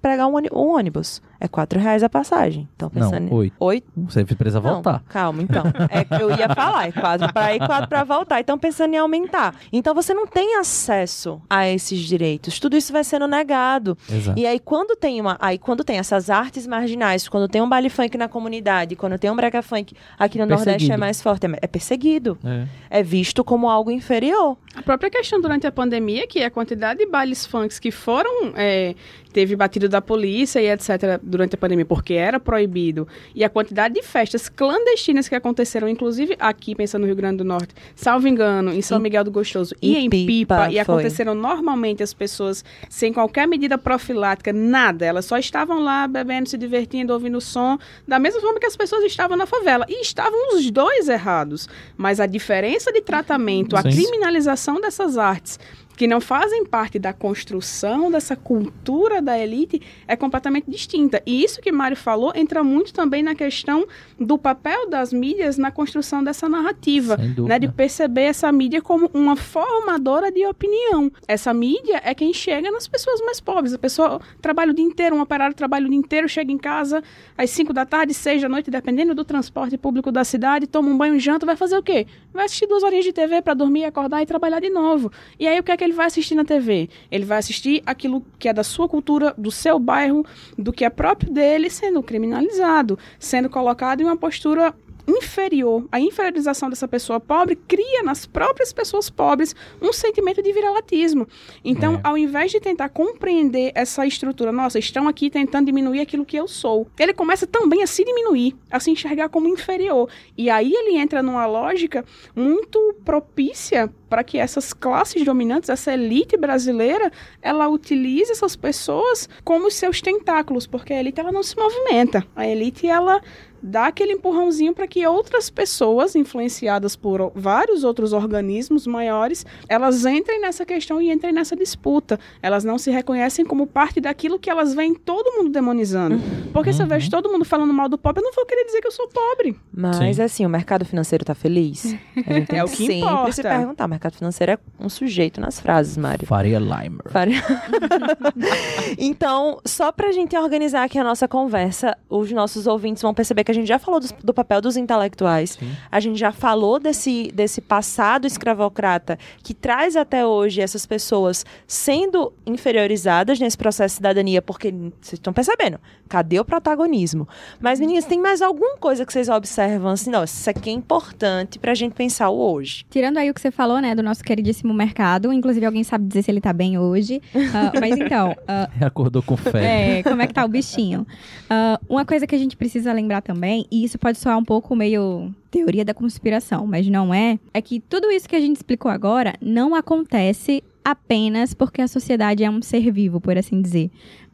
pegar um, um ônibus. É quatro reais a passagem. Então, pensando... Não, oito. Oito? Você precisa Não, voltar. calma, então. É que eu ia falar, é quatro pra ir, quatro pra voltar. Então, pensando em aumentar. Então, você não tem acesso a esses direitos. Tudo isso vai sendo negado. Exato. E aí, quando tem uma. Aí, quando tem essas artes marginais, quando tem um baile funk na comunidade, quando tem um brega funk aqui no Nordeste é Perseguido. mais forte, é- é perseguido. É. É visto como algo inferior. A própria questão durante a pandemia, que a quantidade de bailes funks que foram. é, teve batido da polícia e etc. durante a pandemia, porque era proibido, e a quantidade de festas clandestinas que aconteceram, inclusive aqui, pensando no Rio Grande do Norte, salvo engano, em São Miguel do Gostoso e, em em Pipa, Pipa, e foi. aconteceram normalmente as pessoas sem qualquer medida profilática, nada. Elas só estavam lá bebendo, se divertindo, ouvindo som, da mesma forma que as pessoas estavam na favela. E estavam os dois errados. Mas a diferença de tratamento, a Sim. criminalização dessas artes que não fazem parte da construção dessa cultura da elite é completamente distinta. E isso que Mário falou entra muito também na questão do papel das mídias na construção dessa narrativa. Né, de perceber essa mídia como uma formadora de opinião. Essa mídia é quem chega nas pessoas mais pobres. A pessoa trabalha o dia inteiro, um operário trabalha o dia inteiro, chega em casa às 5 da tarde, 6 da noite, dependendo do transporte público da cidade, toma um banho, janta, vai fazer o quê? Vai assistir duas horinhas de TV para dormir, acordar e trabalhar de novo. E aí o que é que ele vai assistir na TV? Ele vai assistir aquilo que é da sua cultura, do seu bairro, do que é próprio dele, sendo criminalizado, sendo colocado em uma postura inferior. A inferiorização dessa pessoa pobre cria nas próprias pessoas pobres um sentimento de viralatismo. Então, É. ao invés de tentar compreender essa estrutura, nossa, estão aqui tentando diminuir aquilo que eu sou, ele começa também a se diminuir, a se enxergar como inferior. E aí ele entra numa lógica muito propícia para que essas classes dominantes, essa elite brasileira, ela utilize essas pessoas como seus tentáculos, porque a elite ela não se movimenta. A elite ela dá aquele empurrãozinho para que outras pessoas, influenciadas por vários outros organismos maiores, elas entrem nessa questão e entrem nessa disputa. Elas não se reconhecem como parte daquilo que elas veem todo mundo demonizando. Porque se eu Uhum. vejo todo mundo falando mal do pobre, eu não vou querer dizer que eu sou pobre. Mas Sim. assim, o mercado financeiro tá feliz? A É o que sempre importa. se perguntar. O mercado financeiro é um sujeito nas frases, Mário. Faria Limer. Faria- então, só pra gente organizar aqui a nossa conversa, os nossos ouvintes vão perceber que a gente já falou dos- do, papel dos intelectuais, Sim. a gente já falou desse, desse passado escravocrata que traz até hoje essas pessoas sendo inferiorizadas nesse processo de cidadania, porque vocês estão percebendo, cadê o protagonismo? Mas, meninas, tem mais alguma coisa que vocês observam assim, não, isso aqui é importante pra gente pensar o hoje. Tirando aí o que você falou, né, do nosso queridíssimo mercado, inclusive alguém sabe dizer se ele tá bem hoje. Ah, mas então, ah, Acordou com fé. é, como é que tá o bichinho? Ah, uma coisa que a gente precisa lembrar também, e isso pode soar um pouco meio teoria da conspiração, mas não é, é que tudo isso que a gente explicou agora não acontece apenas porque a sociedade é um ser vivo, por assim dizer.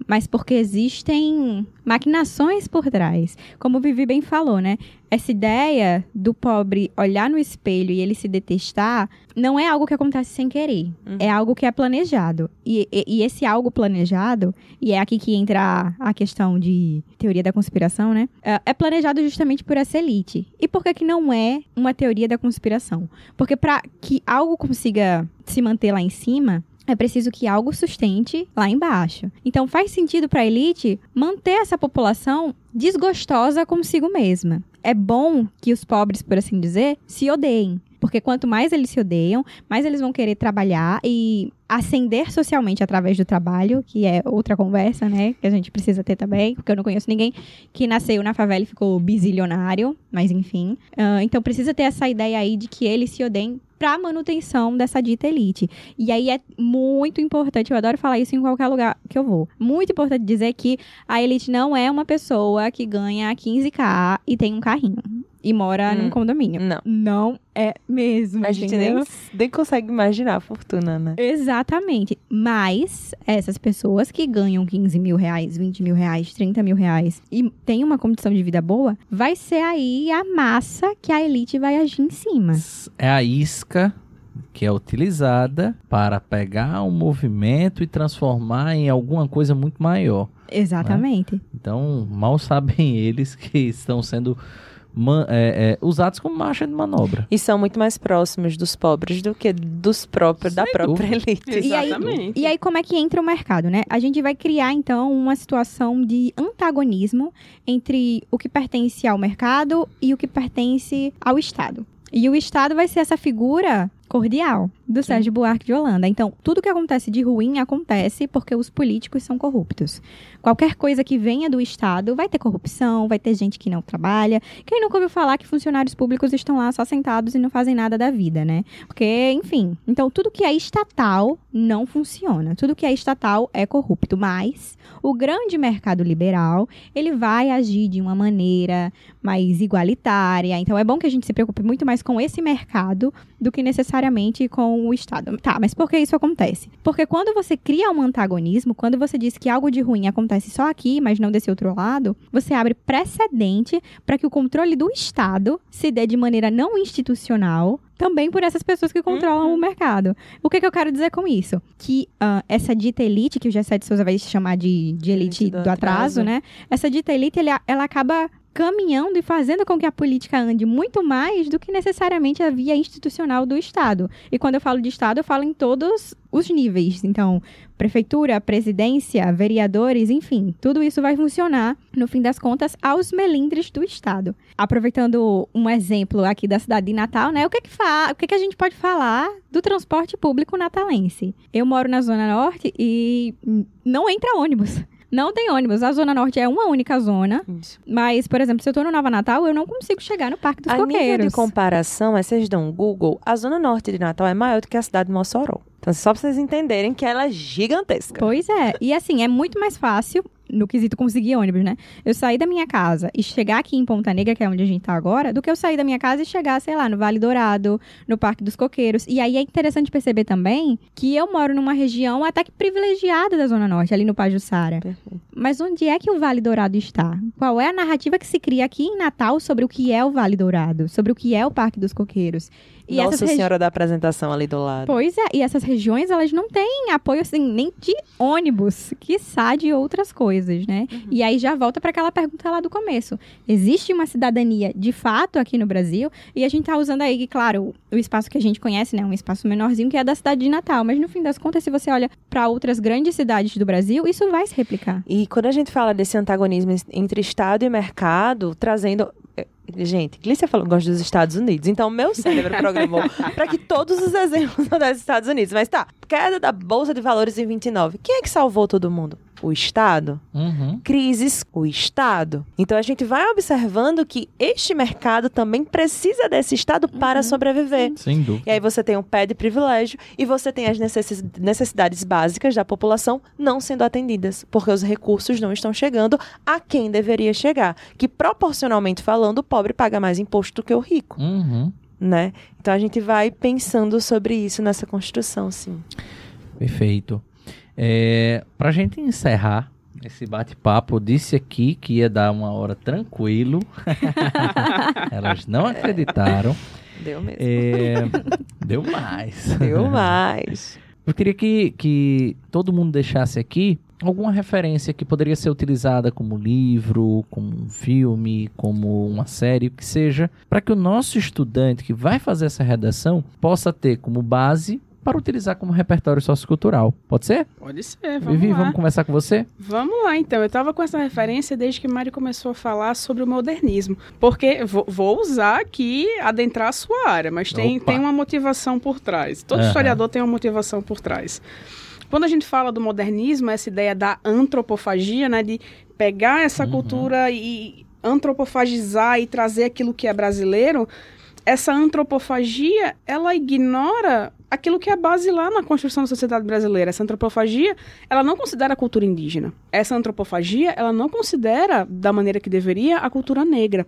Mas porque existem maquinações por trás. Como o Vivi bem falou, né? Essa ideia do pobre olhar no espelho e ele se detestar não é algo que acontece sem querer. Uhum. É algo que é planejado. E, e- e esse algo planejado, e é aqui que entra a questão de teoria da conspiração, né? É- É planejado justamente por essa elite. E por que, que não é uma teoria da conspiração? Porque para que algo consiga se manter lá em cima, é preciso que algo sustente lá embaixo. Então faz sentido para a elite manter essa população desgostosa consigo mesma. É bom que os pobres, por assim dizer, se odeiem. Porque quanto mais eles se odeiam, mais eles vão querer trabalhar e ascender socialmente através do trabalho, que é outra conversa, né? Que a gente precisa ter também, porque eu não conheço ninguém que nasceu na favela e ficou bizilionário, mas enfim. Ah, então precisa ter essa ideia aí de que eles se odeiem para manutenção dessa dita elite. E aí é muito importante, eu adoro falar isso em qualquer lugar que eu vou. Muito importante dizer que a elite não é uma pessoa que ganha 15k e tem um carrinho e mora Hum, num condomínio. Não. Não é mesmo. A gente nem, nem consegue imaginar a fortuna, né? Exatamente. Mas essas pessoas que ganham 15 mil reais, 20 mil reais, 30 mil reais e tem uma condição de vida boa, vai ser aí a massa que a elite vai agir em cima. É a isca que é utilizada para pegar um movimento e transformar em alguma coisa muito maior. Exatamente. Então, mal sabem eles que estão sendo ma- é, é, usados como marcha de manobra. E são muito mais próximos dos pobres do que dos próprios, da Sem própria dúvida. elite. E aí- Exatamente. E aí, como é que entra o mercado, né? A gente vai criar, então, uma situação de antagonismo entre o que pertence ao mercado e o que pertence ao Estado. E o Estado vai ser essa figura cordial do Sérgio Buarque de Holanda. Então, tudo que acontece de ruim acontece porque os políticos são corruptos. Qualquer coisa que venha do Estado vai ter corrupção, vai ter gente que não trabalha. Quem nunca ouviu falar que funcionários públicos estão lá só sentados e não fazem nada da vida, né? Porque, enfim. Então, tudo que é estatal não funciona. Tudo que é estatal é corrupto. Mas o grande mercado liberal, ele vai agir de uma maneira mais igualitária. Então, é bom que a gente se preocupe muito mais com esse mercado do que necessariamente com o Estado. Tá, mas por que isso acontece? Porque quando você cria um antagonismo, quando você diz que algo de ruim acontece só aqui, mas não desse outro lado, você abre precedente para que o controle do Estado se dê de maneira não institucional também por essas pessoas que controlam o mercado. O que, que eu quero dizer com isso? Que ah, essa dita elite, que o Gessé de Souza vai chamar de, de elite Elite do, do atraso, atraso. né? Essa dita elite, ele- ela acaba caminhando e fazendo com que a política ande muito mais do que necessariamente a via institucional do Estado. E quando eu falo de Estado, eu falo em todos os níveis. Então, prefeitura, presidência, vereadores, enfim, tudo isso vai funcionar, no fim das contas, aos melindres do Estado. Aproveitando um exemplo aqui da cidade de Natal, né? O que que, fa o que, que a gente pode falar do transporte público natalense? Eu moro na Zona Norte e não entra ônibus. Não tem ônibus. A Zona Norte é uma única zona. Isso. Mas, por exemplo, se eu tô no Nova Natal, eu não consigo chegar no Parque dos A nível de Coqueiros. comparação, aí vocês dão um Google, a zona norte de Natal é maior do que a cidade de Mossoró. Então, só pra vocês entenderem que ela é gigantesca. Pois é. E assim, é muito mais fácil, no quesito conseguir ônibus, né? Eu sair da minha casa e chegar aqui em Ponta Negra, que é onde a gente tá agora, do que eu sair da minha casa e chegar, sei lá, no Vale Dourado, no Parque dos Coqueiros. E aí é interessante perceber também que eu moro numa região até que privilegiada da Zona Norte, ali no Pajuçara. Perfeito. Mas onde é que o Vale Dourado está? Qual é a narrativa que se cria aqui em Natal sobre o que é o Vale Dourado? Sobre o que é o Parque dos Coqueiros? E Nossa Senhora da apresentação ali do lado. Pois é, e essas regiões, elas não têm apoio, assim, nem de ônibus, quiçá de outras coisas, né? E aí já volta para aquela pergunta lá do começo. Existe uma cidadania de fato aqui no Brasil? E a gente tá usando aí, claro, o espaço que a gente conhece, né? Um espaço menorzinho, que é da cidade de Natal. Mas no fim das contas, se você olha para outras grandes cidades do Brasil, isso vai se replicar. E quando a gente fala desse antagonismo entre Estado e mercado, trazendo. Eh, Gente, Glícia falou que gosta dos Estados Unidos, então meu cérebro programou para que todos os exemplos são dos Estados Unidos. Mas tá, queda da Bolsa de Valores em 29. Quem é que salvou todo mundo? O Estado? Uhum. crises, o Estado. Então a gente vai observando que este mercado também precisa desse Estado para sobreviver. Sem dúvida. E aí você tem um pé de privilégio e você tem as necessi- necessidades básicas da população não sendo atendidas, porque os recursos não estão chegando a quem deveria chegar. Que proporcionalmente falando, o pobre paga mais imposto do que o rico, Uhum. né? Então a gente vai pensando sobre isso nessa construção, sim. Perfeito. É, Para a gente encerrar Esse bate-papo eu disse aqui que ia dar uma hora tranquilo. Elas não acreditaram. Deu mesmo. É, deu mais. Deu mais. Eu queria que, que todo mundo deixasse aqui alguma referência que poderia ser utilizada como livro, como um filme, como uma série, o que seja, para que o nosso estudante que vai fazer essa redação possa ter como base para utilizar como repertório sociocultural. Pode ser? Pode ser, vamos Vivi, lá. vamos conversar com você? Vamos lá, então. Eu estava com essa referência desde que Mari começou a falar sobre o modernismo. Porque vou, vou usar aqui, adentrar a sua área, mas tem, Opa. tem uma motivação por trás. Todo Aham. historiador tem uma motivação por trás. Quando a gente fala do modernismo, essa ideia da antropofagia, né, de pegar essa Uhum. cultura e antropofagizar e trazer aquilo que é brasileiro, essa antropofagia, ela ignora aquilo que é base lá na construção da sociedade brasileira. Essa antropofagia, ela não considera a cultura indígena. Essa antropofagia, ela não considera, da maneira que deveria, a cultura negra.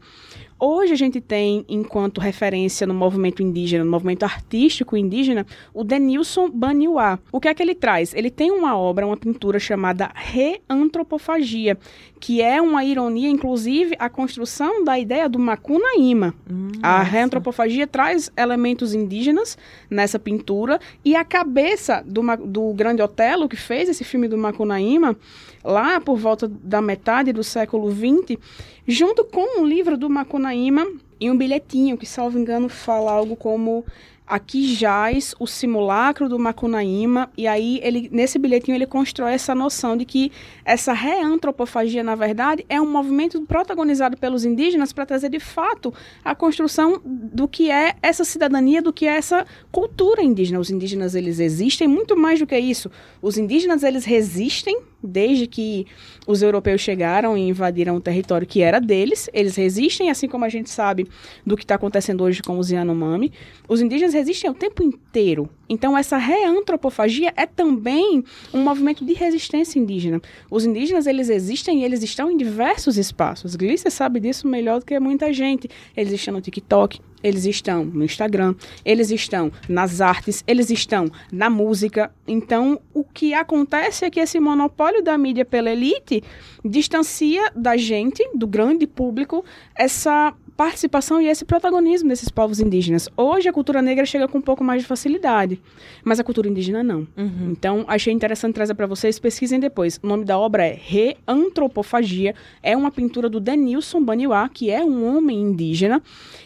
Hoje a gente tem, enquanto referência no movimento indígena, no movimento artístico indígena, o Denilson Baniwa. O que é que ele traz? Ele tem uma obra, uma pintura chamada Reantropofagia, que é uma ironia, inclusive, a construção da ideia do Macunaíma. A reantropofagia traz elementos indígenas nessa pintura e a cabeça do, do grande Otelo, que fez esse filme do Macunaíma, lá por volta da metade do século XX, junto com um livro do Macunaíma e um bilhetinho que, salvo engano, fala algo como aqui jaz o simulacro do Macunaíma e aí ele nesse bilhetinho ele constrói essa noção de que essa reantropofagia na verdade é um movimento protagonizado pelos indígenas para trazer de fato a construção do que é essa cidadania, do que é essa cultura indígena. Os indígenas eles existem muito mais do que isso. Os indígenas eles resistem desde que os europeus chegaram e invadiram o território que era deles. Eles resistem, assim como a gente sabe do que está acontecendo hoje com os Yanomami. Os indígenas resistem o tempo inteiro. Então, essa reantropofagia é também um movimento de resistência indígena. Os indígenas, eles existem e eles estão em diversos espaços. Glícia sabe disso melhor do que muita gente. Eles estão no TikTok, eles estão no Instagram, eles estão nas artes, eles estão na música. Então, o que acontece é que esse monopólio da mídia pela elite distancia da gente, do grande público, essa participação e esse protagonismo desses povos indígenas. Hoje a cultura negra chega com um pouco mais de facilidade, mas a cultura indígena não. Então, achei interessante trazer para vocês, pesquisem depois. O nome da obra é Reantropofagia, é uma pintura do Denilson Baniwa, que é um homem indígena,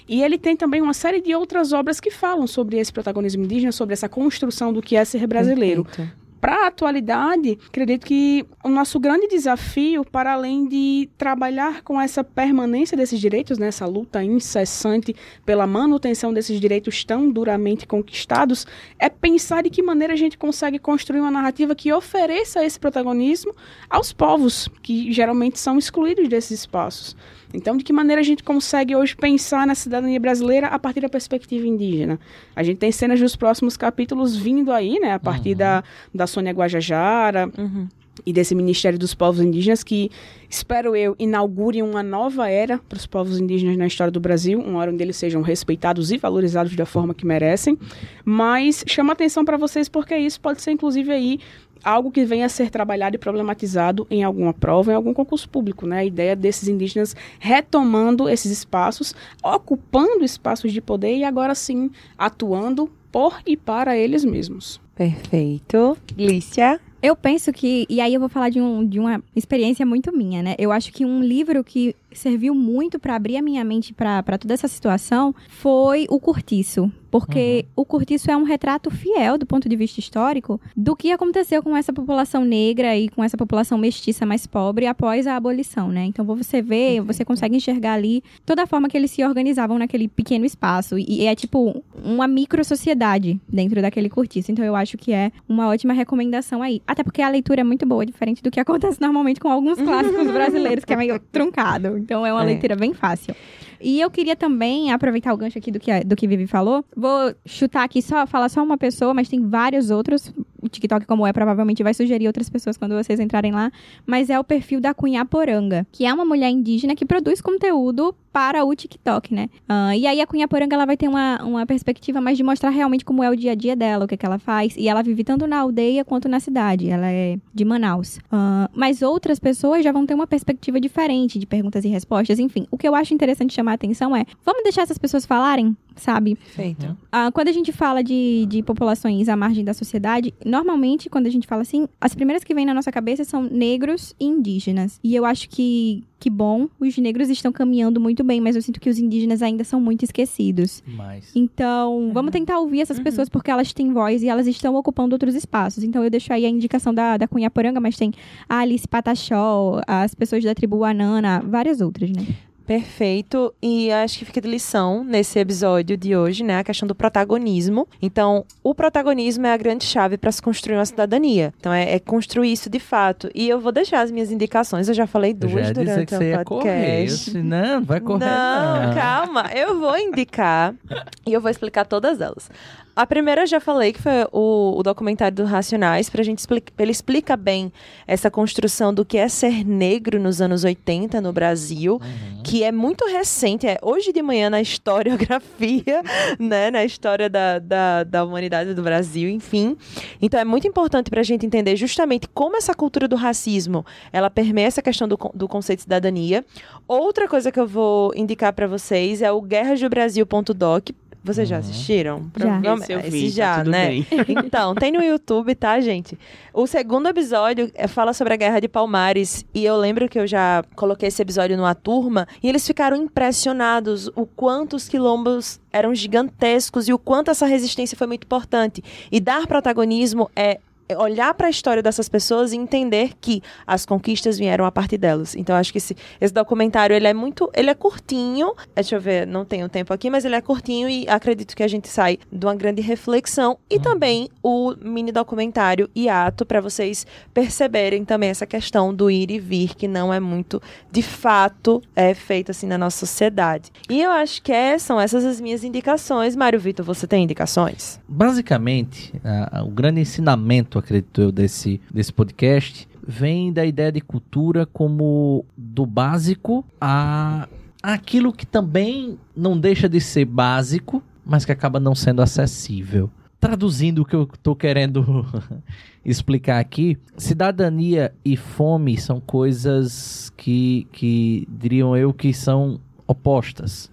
e ele tem também uma série de outras obras que falam sobre esse protagonismo indígena, sobre essa construção do que é ser brasileiro. Perfeito. Para a atualidade, acredito que o nosso grande desafio, para além de trabalhar com essa permanência desses direitos, né, essa luta incessante pela manutenção desses direitos tão duramente conquistados, é pensar de que maneira a gente consegue construir uma narrativa que ofereça esse protagonismo aos povos que geralmente são excluídos desses espaços. Então, de que maneira a gente consegue hoje pensar na cidadania brasileira a partir da perspectiva indígena? A gente tem cenas dos próximos capítulos vindo aí, né? A partir da, da Sônia Guajajara Uhum. e desse Ministério dos Povos Indígenas que, espero eu, inaugure uma nova era para os povos indígenas na história do Brasil, uma hora onde eles sejam respeitados e valorizados da forma que merecem. Mas chama atenção para vocês porque isso pode ser, inclusive, aí algo que venha a ser trabalhado e problematizado em alguma prova, em algum concurso público, né? A ideia desses indígenas retomando esses espaços, ocupando espaços de poder e agora sim atuando por e para eles mesmos. Perfeito. Glícia. Eu penso que, e aí eu vou falar de, um, de uma experiência muito minha, né? Eu acho que um livro que serviu muito para abrir a minha mente para toda essa situação foi o Curtiço. Porque o Curtiço é um retrato fiel, do ponto de vista histórico, do que aconteceu com essa população negra e com essa população mestiça mais pobre após a abolição, né? Então você vê, você consegue enxergar ali toda a forma que eles se organizavam naquele pequeno espaço. E, e é tipo uma micro-sociedade dentro daquele Curtiço. Então eu acho que é uma ótima recomendação aí. Até porque a leitura é muito boa, diferente do que acontece normalmente com alguns clássicos brasileiros, que é meio truncado. Então é uma É. leitura bem fácil. E eu queria também aproveitar o gancho aqui do que, a- do que Vivi falou. Vou chutar aqui só, falar só uma pessoa, mas tem vários outros. O TikTok, como é, provavelmente vai sugerir outras pessoas quando vocês entrarem lá. Mas é o perfil da Cunhaporanga, que é uma mulher indígena que produz conteúdo para o TikTok, né? Ah, e aí a Cunhaporanga ela vai ter uma, uma perspectiva mais de mostrar realmente como é o dia a dia dela, o que, que ela faz. E ela vive tanto na aldeia quanto na cidade. Ela é de Manaus. Ah, mas outras pessoas já vão ter uma perspectiva diferente de perguntas e respostas. Enfim, o que eu acho interessante chamar a atenção é: vamos deixar essas pessoas falarem, sabe? Perfeito. Ah, quando a gente fala de, de populações à margem da sociedade, normalmente, quando a gente fala assim, as primeiras que vêm na nossa cabeça são negros e indígenas. E eu acho que, que bom, os negros estão caminhando muito bem, mas eu sinto que os indígenas ainda são muito esquecidos. Mas. Então, vamos tentar ouvir essas pessoas porque elas têm voz e elas estão ocupando outros espaços. Então, eu deixo aí a indicação da, da Cunhaporanga, mas tem a Alice Pataxó, as pessoas da tribo Anana, várias outras, né? Perfeito. E acho que fica de lição nesse episódio de hoje, né? A questão do protagonismo. Então, o protagonismo é a grande chave para se construir uma cidadania. Então, é, é construir isso de fato. E eu vou deixar as minhas indicações. Eu já falei duas já durante o correr. Podcast. disse, não, não vai correr. Não, Não, calma. Eu vou indicar e eu vou explicar todas elas. A primeira eu já falei que foi o, o documentário do Racionais, pra gente explicar. Ele explica bem essa construção do que é ser negro nos anos 80 no Brasil, que é muito recente, é hoje de manhã na historiografia, né? Na história da, da, da humanidade do Brasil, enfim. Então é muito importante pra gente entender justamente como essa cultura do racismo ela permeia essa questão do, do conceito de cidadania. Outra coisa que eu vou indicar pra vocês é o guerrasdobrasil.doc. Vocês já Uhum. assistiram? Já. Provavelmente- Esse eu vi, Esse tá já, tudo né? bem. Então, tem no YouTube, tá, gente? O segundo episódio é, fala sobre a Guerra de Palmares. E eu lembro que eu já coloquei esse episódio numa turma. E eles ficaram impressionados o quanto os quilombos eram gigantescos e o quanto essa resistência foi muito importante. E dar protagonismo é olhar para a história dessas pessoas e entender que as conquistas vieram a partir delas. Então acho que esse, esse documentário ele é muito, ele é curtinho. Deixa eu ver, não tenho tempo aqui, mas ele é curtinho e acredito que a gente sai de uma grande reflexão e também o mini documentário Hiato para vocês perceberem também essa questão do ir e vir que não é muito de fato é feito assim na nossa sociedade. E eu acho que é, são essas as minhas indicações. Mário Vitor, você tem indicações? Basicamente, a- a- o grande ensinamento, acredito eu, desse, desse podcast vem da ideia de cultura como do básico a aquilo que também não deixa de ser básico, mas que acaba não sendo acessível. Traduzindo o que eu estou querendo explicar aqui, cidadania e fome são coisas que, que diriam eu que são opostas.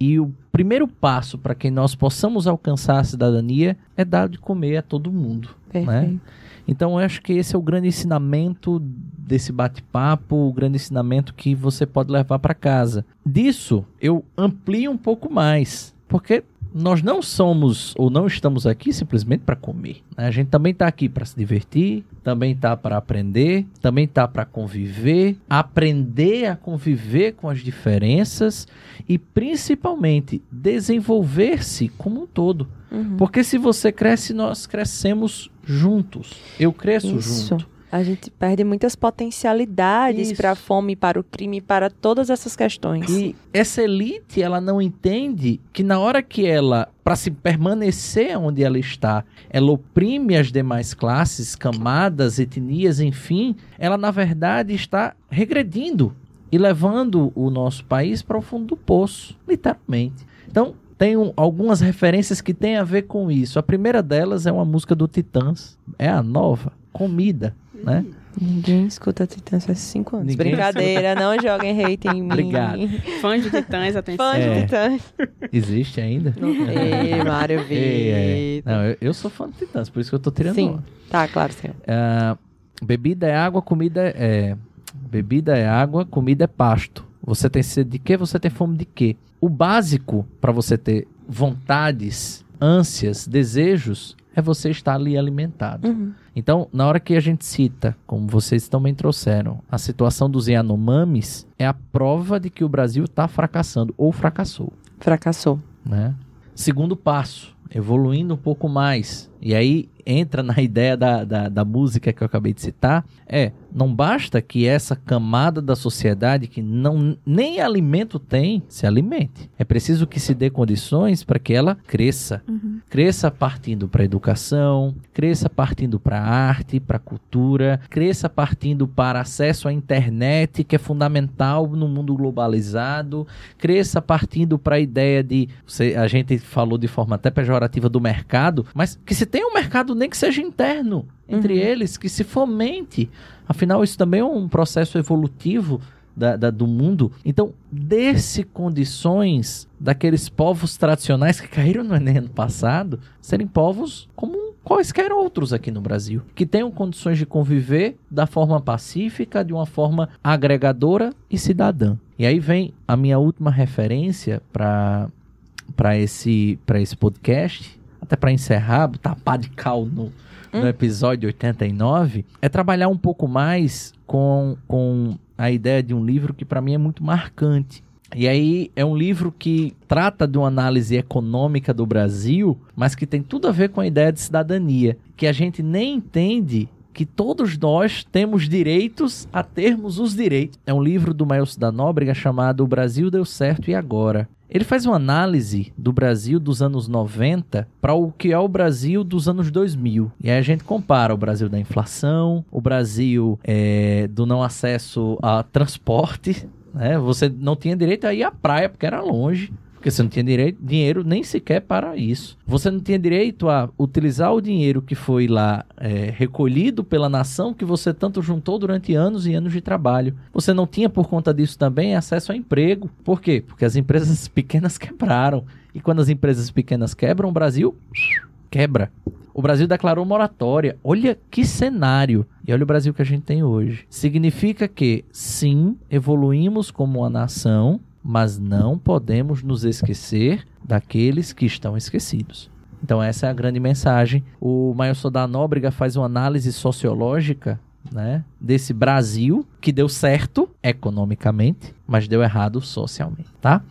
E o primeiro passo para que nós possamos alcançar a cidadania é dar de comer a todo mundo. Perfeito. Então eu acho que esse é o grande ensinamento desse bate-papo, o grande ensinamento que você pode levar para casa. Disso eu amplio um pouco mais, porque nós não somos ou não estamos aqui simplesmente para comer. né? A gente também está aqui para se divertir, também está para aprender, também está para conviver, aprender a conviver com as diferenças e principalmente desenvolver-se como um todo. Uhum. Porque se você cresce, nós crescemos juntos. Eu cresço Isso. junto. A gente perde muitas potencialidades para a fome, para o crime, para todas essas questões. E essa elite, ela não entende que na hora que ela, para se permanecer onde ela está, ela oprime as demais classes, camadas, etnias, enfim, ela na verdade está regredindo e levando o nosso país para o fundo do poço, literalmente. Então, tem um- algumas referências que têm a ver com isso. A primeira delas é uma música do Titãs, é a nova, Comida, né? Ninguém escuta Titãs faz cinco anos. Ninguém Brincadeira, não joguem hate em mim. Obrigado. Fãs de Titãs, atenção. Fã de É. Titãs. Existe ainda? Ei, Mário Ei, é. Vitor. Não, eu, eu sou fã de Titãs, por isso que eu tô tirando Sim, tá, claro, senhor. Ah, bebida é água, comida é. Bebida é água, comida é pasto. Você tem sede de quê? Você tem fome de quê? O básico para você ter vontades, ânsias, desejos é você estar ali alimentado. Uhum. Então, na hora que a gente cita, como vocês também trouxeram, a situação dos Yanomamis é a prova de que o Brasil está fracassando ou fracassou Fracassou. né? Segundo passo, evoluindo um pouco mais e aí entra na ideia da, da, da, música que eu acabei de citar, é, não basta que essa camada da sociedade que não nem alimento tem, se alimente. É preciso que se dê condições para que ela cresça. Uhum. Cresça partindo para a educação, cresça partindo para a arte, para a cultura, cresça partindo para acesso à internet, que é fundamental no mundo globalizado, cresça partindo para a ideia de, a gente falou de forma até pejorativa do mercado, mas que se tem um mercado nem que seja interno entre uhum. eles, que se fomente. Afinal, isso também é um processo evolutivo da, da, do mundo. Então, desse condições daqueles povos tradicionais que caíram no Enem ano passado serem povos como quaisquer outros aqui no Brasil, que tenham condições de conviver da forma pacífica, de uma forma agregadora e cidadã. E aí vem a minha última referência para esse, esse podcast, até para encerrar, botar pá de cal no, hum? no episódio 89, é trabalhar um pouco mais com, com a ideia de um livro que para mim é muito marcante. E aí é um livro que trata de uma análise econômica do Brasil, mas que tem tudo a ver com a ideia de cidadania, que a gente nem entende que todos nós temos direitos a termos os direitos. É um livro do Maelso da Nóbrega chamado O Brasil Deu Certo e Agora. Ele faz uma análise do Brasil dos anos 90 para o que é o Brasil dos anos 2000. E aí a gente compara o Brasil da inflação, o Brasil é, do não acesso a transporte. Né? Você não tinha direito a ir à praia porque era longe porque você não tinha direito, dinheiro nem sequer para isso. Você não tinha direito a utilizar o dinheiro que foi lá é, recolhido pela nação que você tanto juntou durante anos e anos de trabalho. Você não tinha, por conta disso também, acesso a emprego. Por quê? Porque as empresas pequenas quebraram. E quando as empresas pequenas quebram, o Brasil quebra. O Brasil declarou moratória. Olha que cenário. E olha o Brasil que a gente tem hoje. Significa que, sim, evoluímos como uma nação, mas não podemos nos esquecer daqueles que estão esquecidos. Então essa é a grande mensagem. O Maio da Nóbrega faz uma análise sociológica né, desse Brasil que deu certo economicamente, mas deu errado socialmente, tá?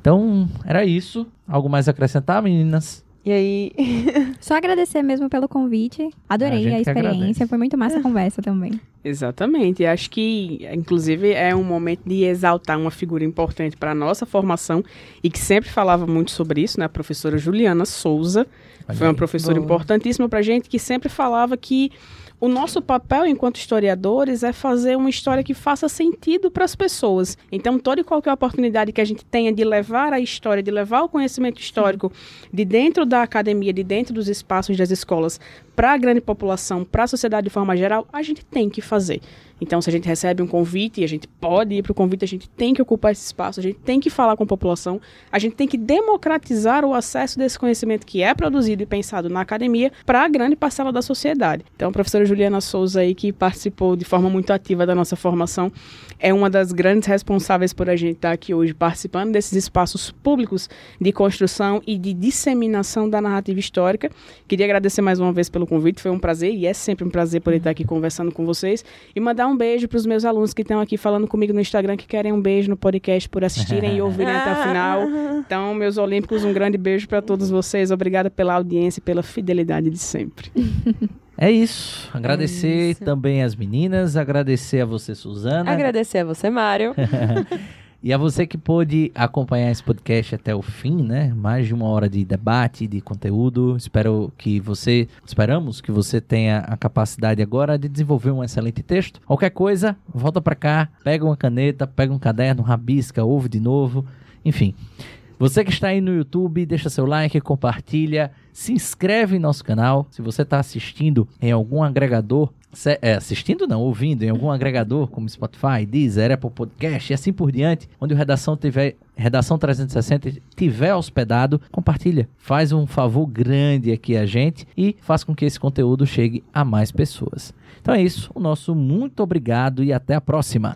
Então, era isso. Algo mais a acrescentar, meninas? E aí. Só agradecer mesmo pelo convite. Adorei a, a experiência. Foi muito massa a conversa também. Exatamente. Acho que, inclusive, é um momento de exaltar uma figura importante para a nossa formação e que sempre falava muito sobre isso, né? A professora Juliana Souza. Foi uma professora Boa. importantíssima para gente que sempre falava que o nosso papel enquanto historiadores é fazer uma história que faça sentido para as pessoas. Então, toda e qualquer oportunidade que a gente tenha de levar a história, de levar o conhecimento histórico de dentro da academia, de dentro dos espaços das escolas, para a grande população, para a sociedade de forma geral, a gente tem que fazer. Então, se a gente recebe um convite e a gente pode ir para o convite, a gente tem que ocupar esse espaço, a gente tem que falar com a população, a gente tem que democratizar o acesso desse conhecimento que é produzido e pensado na academia para a grande parcela da sociedade. Então, a professora Juliana Souza aí, que participou de forma muito ativa da nossa formação, é uma das grandes responsáveis por a gente estar aqui hoje participando desses espaços públicos de construção e de disseminação da narrativa histórica. Queria agradecer mais uma vez pelo convite, foi um prazer e é sempre um prazer poder estar aqui conversando com vocês e mandar um beijo para os meus alunos que estão aqui falando comigo no Instagram, que querem um beijo no podcast por assistirem e ouvirem até o final. Então, meus olímpicos, um grande beijo para todos vocês. Obrigada pela audiência e pela fidelidade de sempre. É isso. Agradecer é isso. também as meninas, agradecer a você, Suzana. Agradecer a você, Mário. E a você que pôde acompanhar esse podcast até o fim, né? Mais de uma hora de debate, de conteúdo. Espero que você, esperamos que você tenha a capacidade agora de desenvolver um excelente texto. Qualquer coisa, volta para cá, pega uma caneta, pega um caderno, rabisca, ouve de novo. Enfim, você que está aí no YouTube, deixa seu like, compartilha, se inscreve em nosso canal. Se você está assistindo em algum agregador, é, assistindo não, ouvindo em algum agregador como Spotify, Deezer, Apple Podcast e assim por diante, onde o Redação tiver Redação 360 tiver hospedado, compartilha. Faz um favor grande aqui a gente e faz com que esse conteúdo chegue a mais pessoas. Então é isso, o nosso muito obrigado e até a próxima.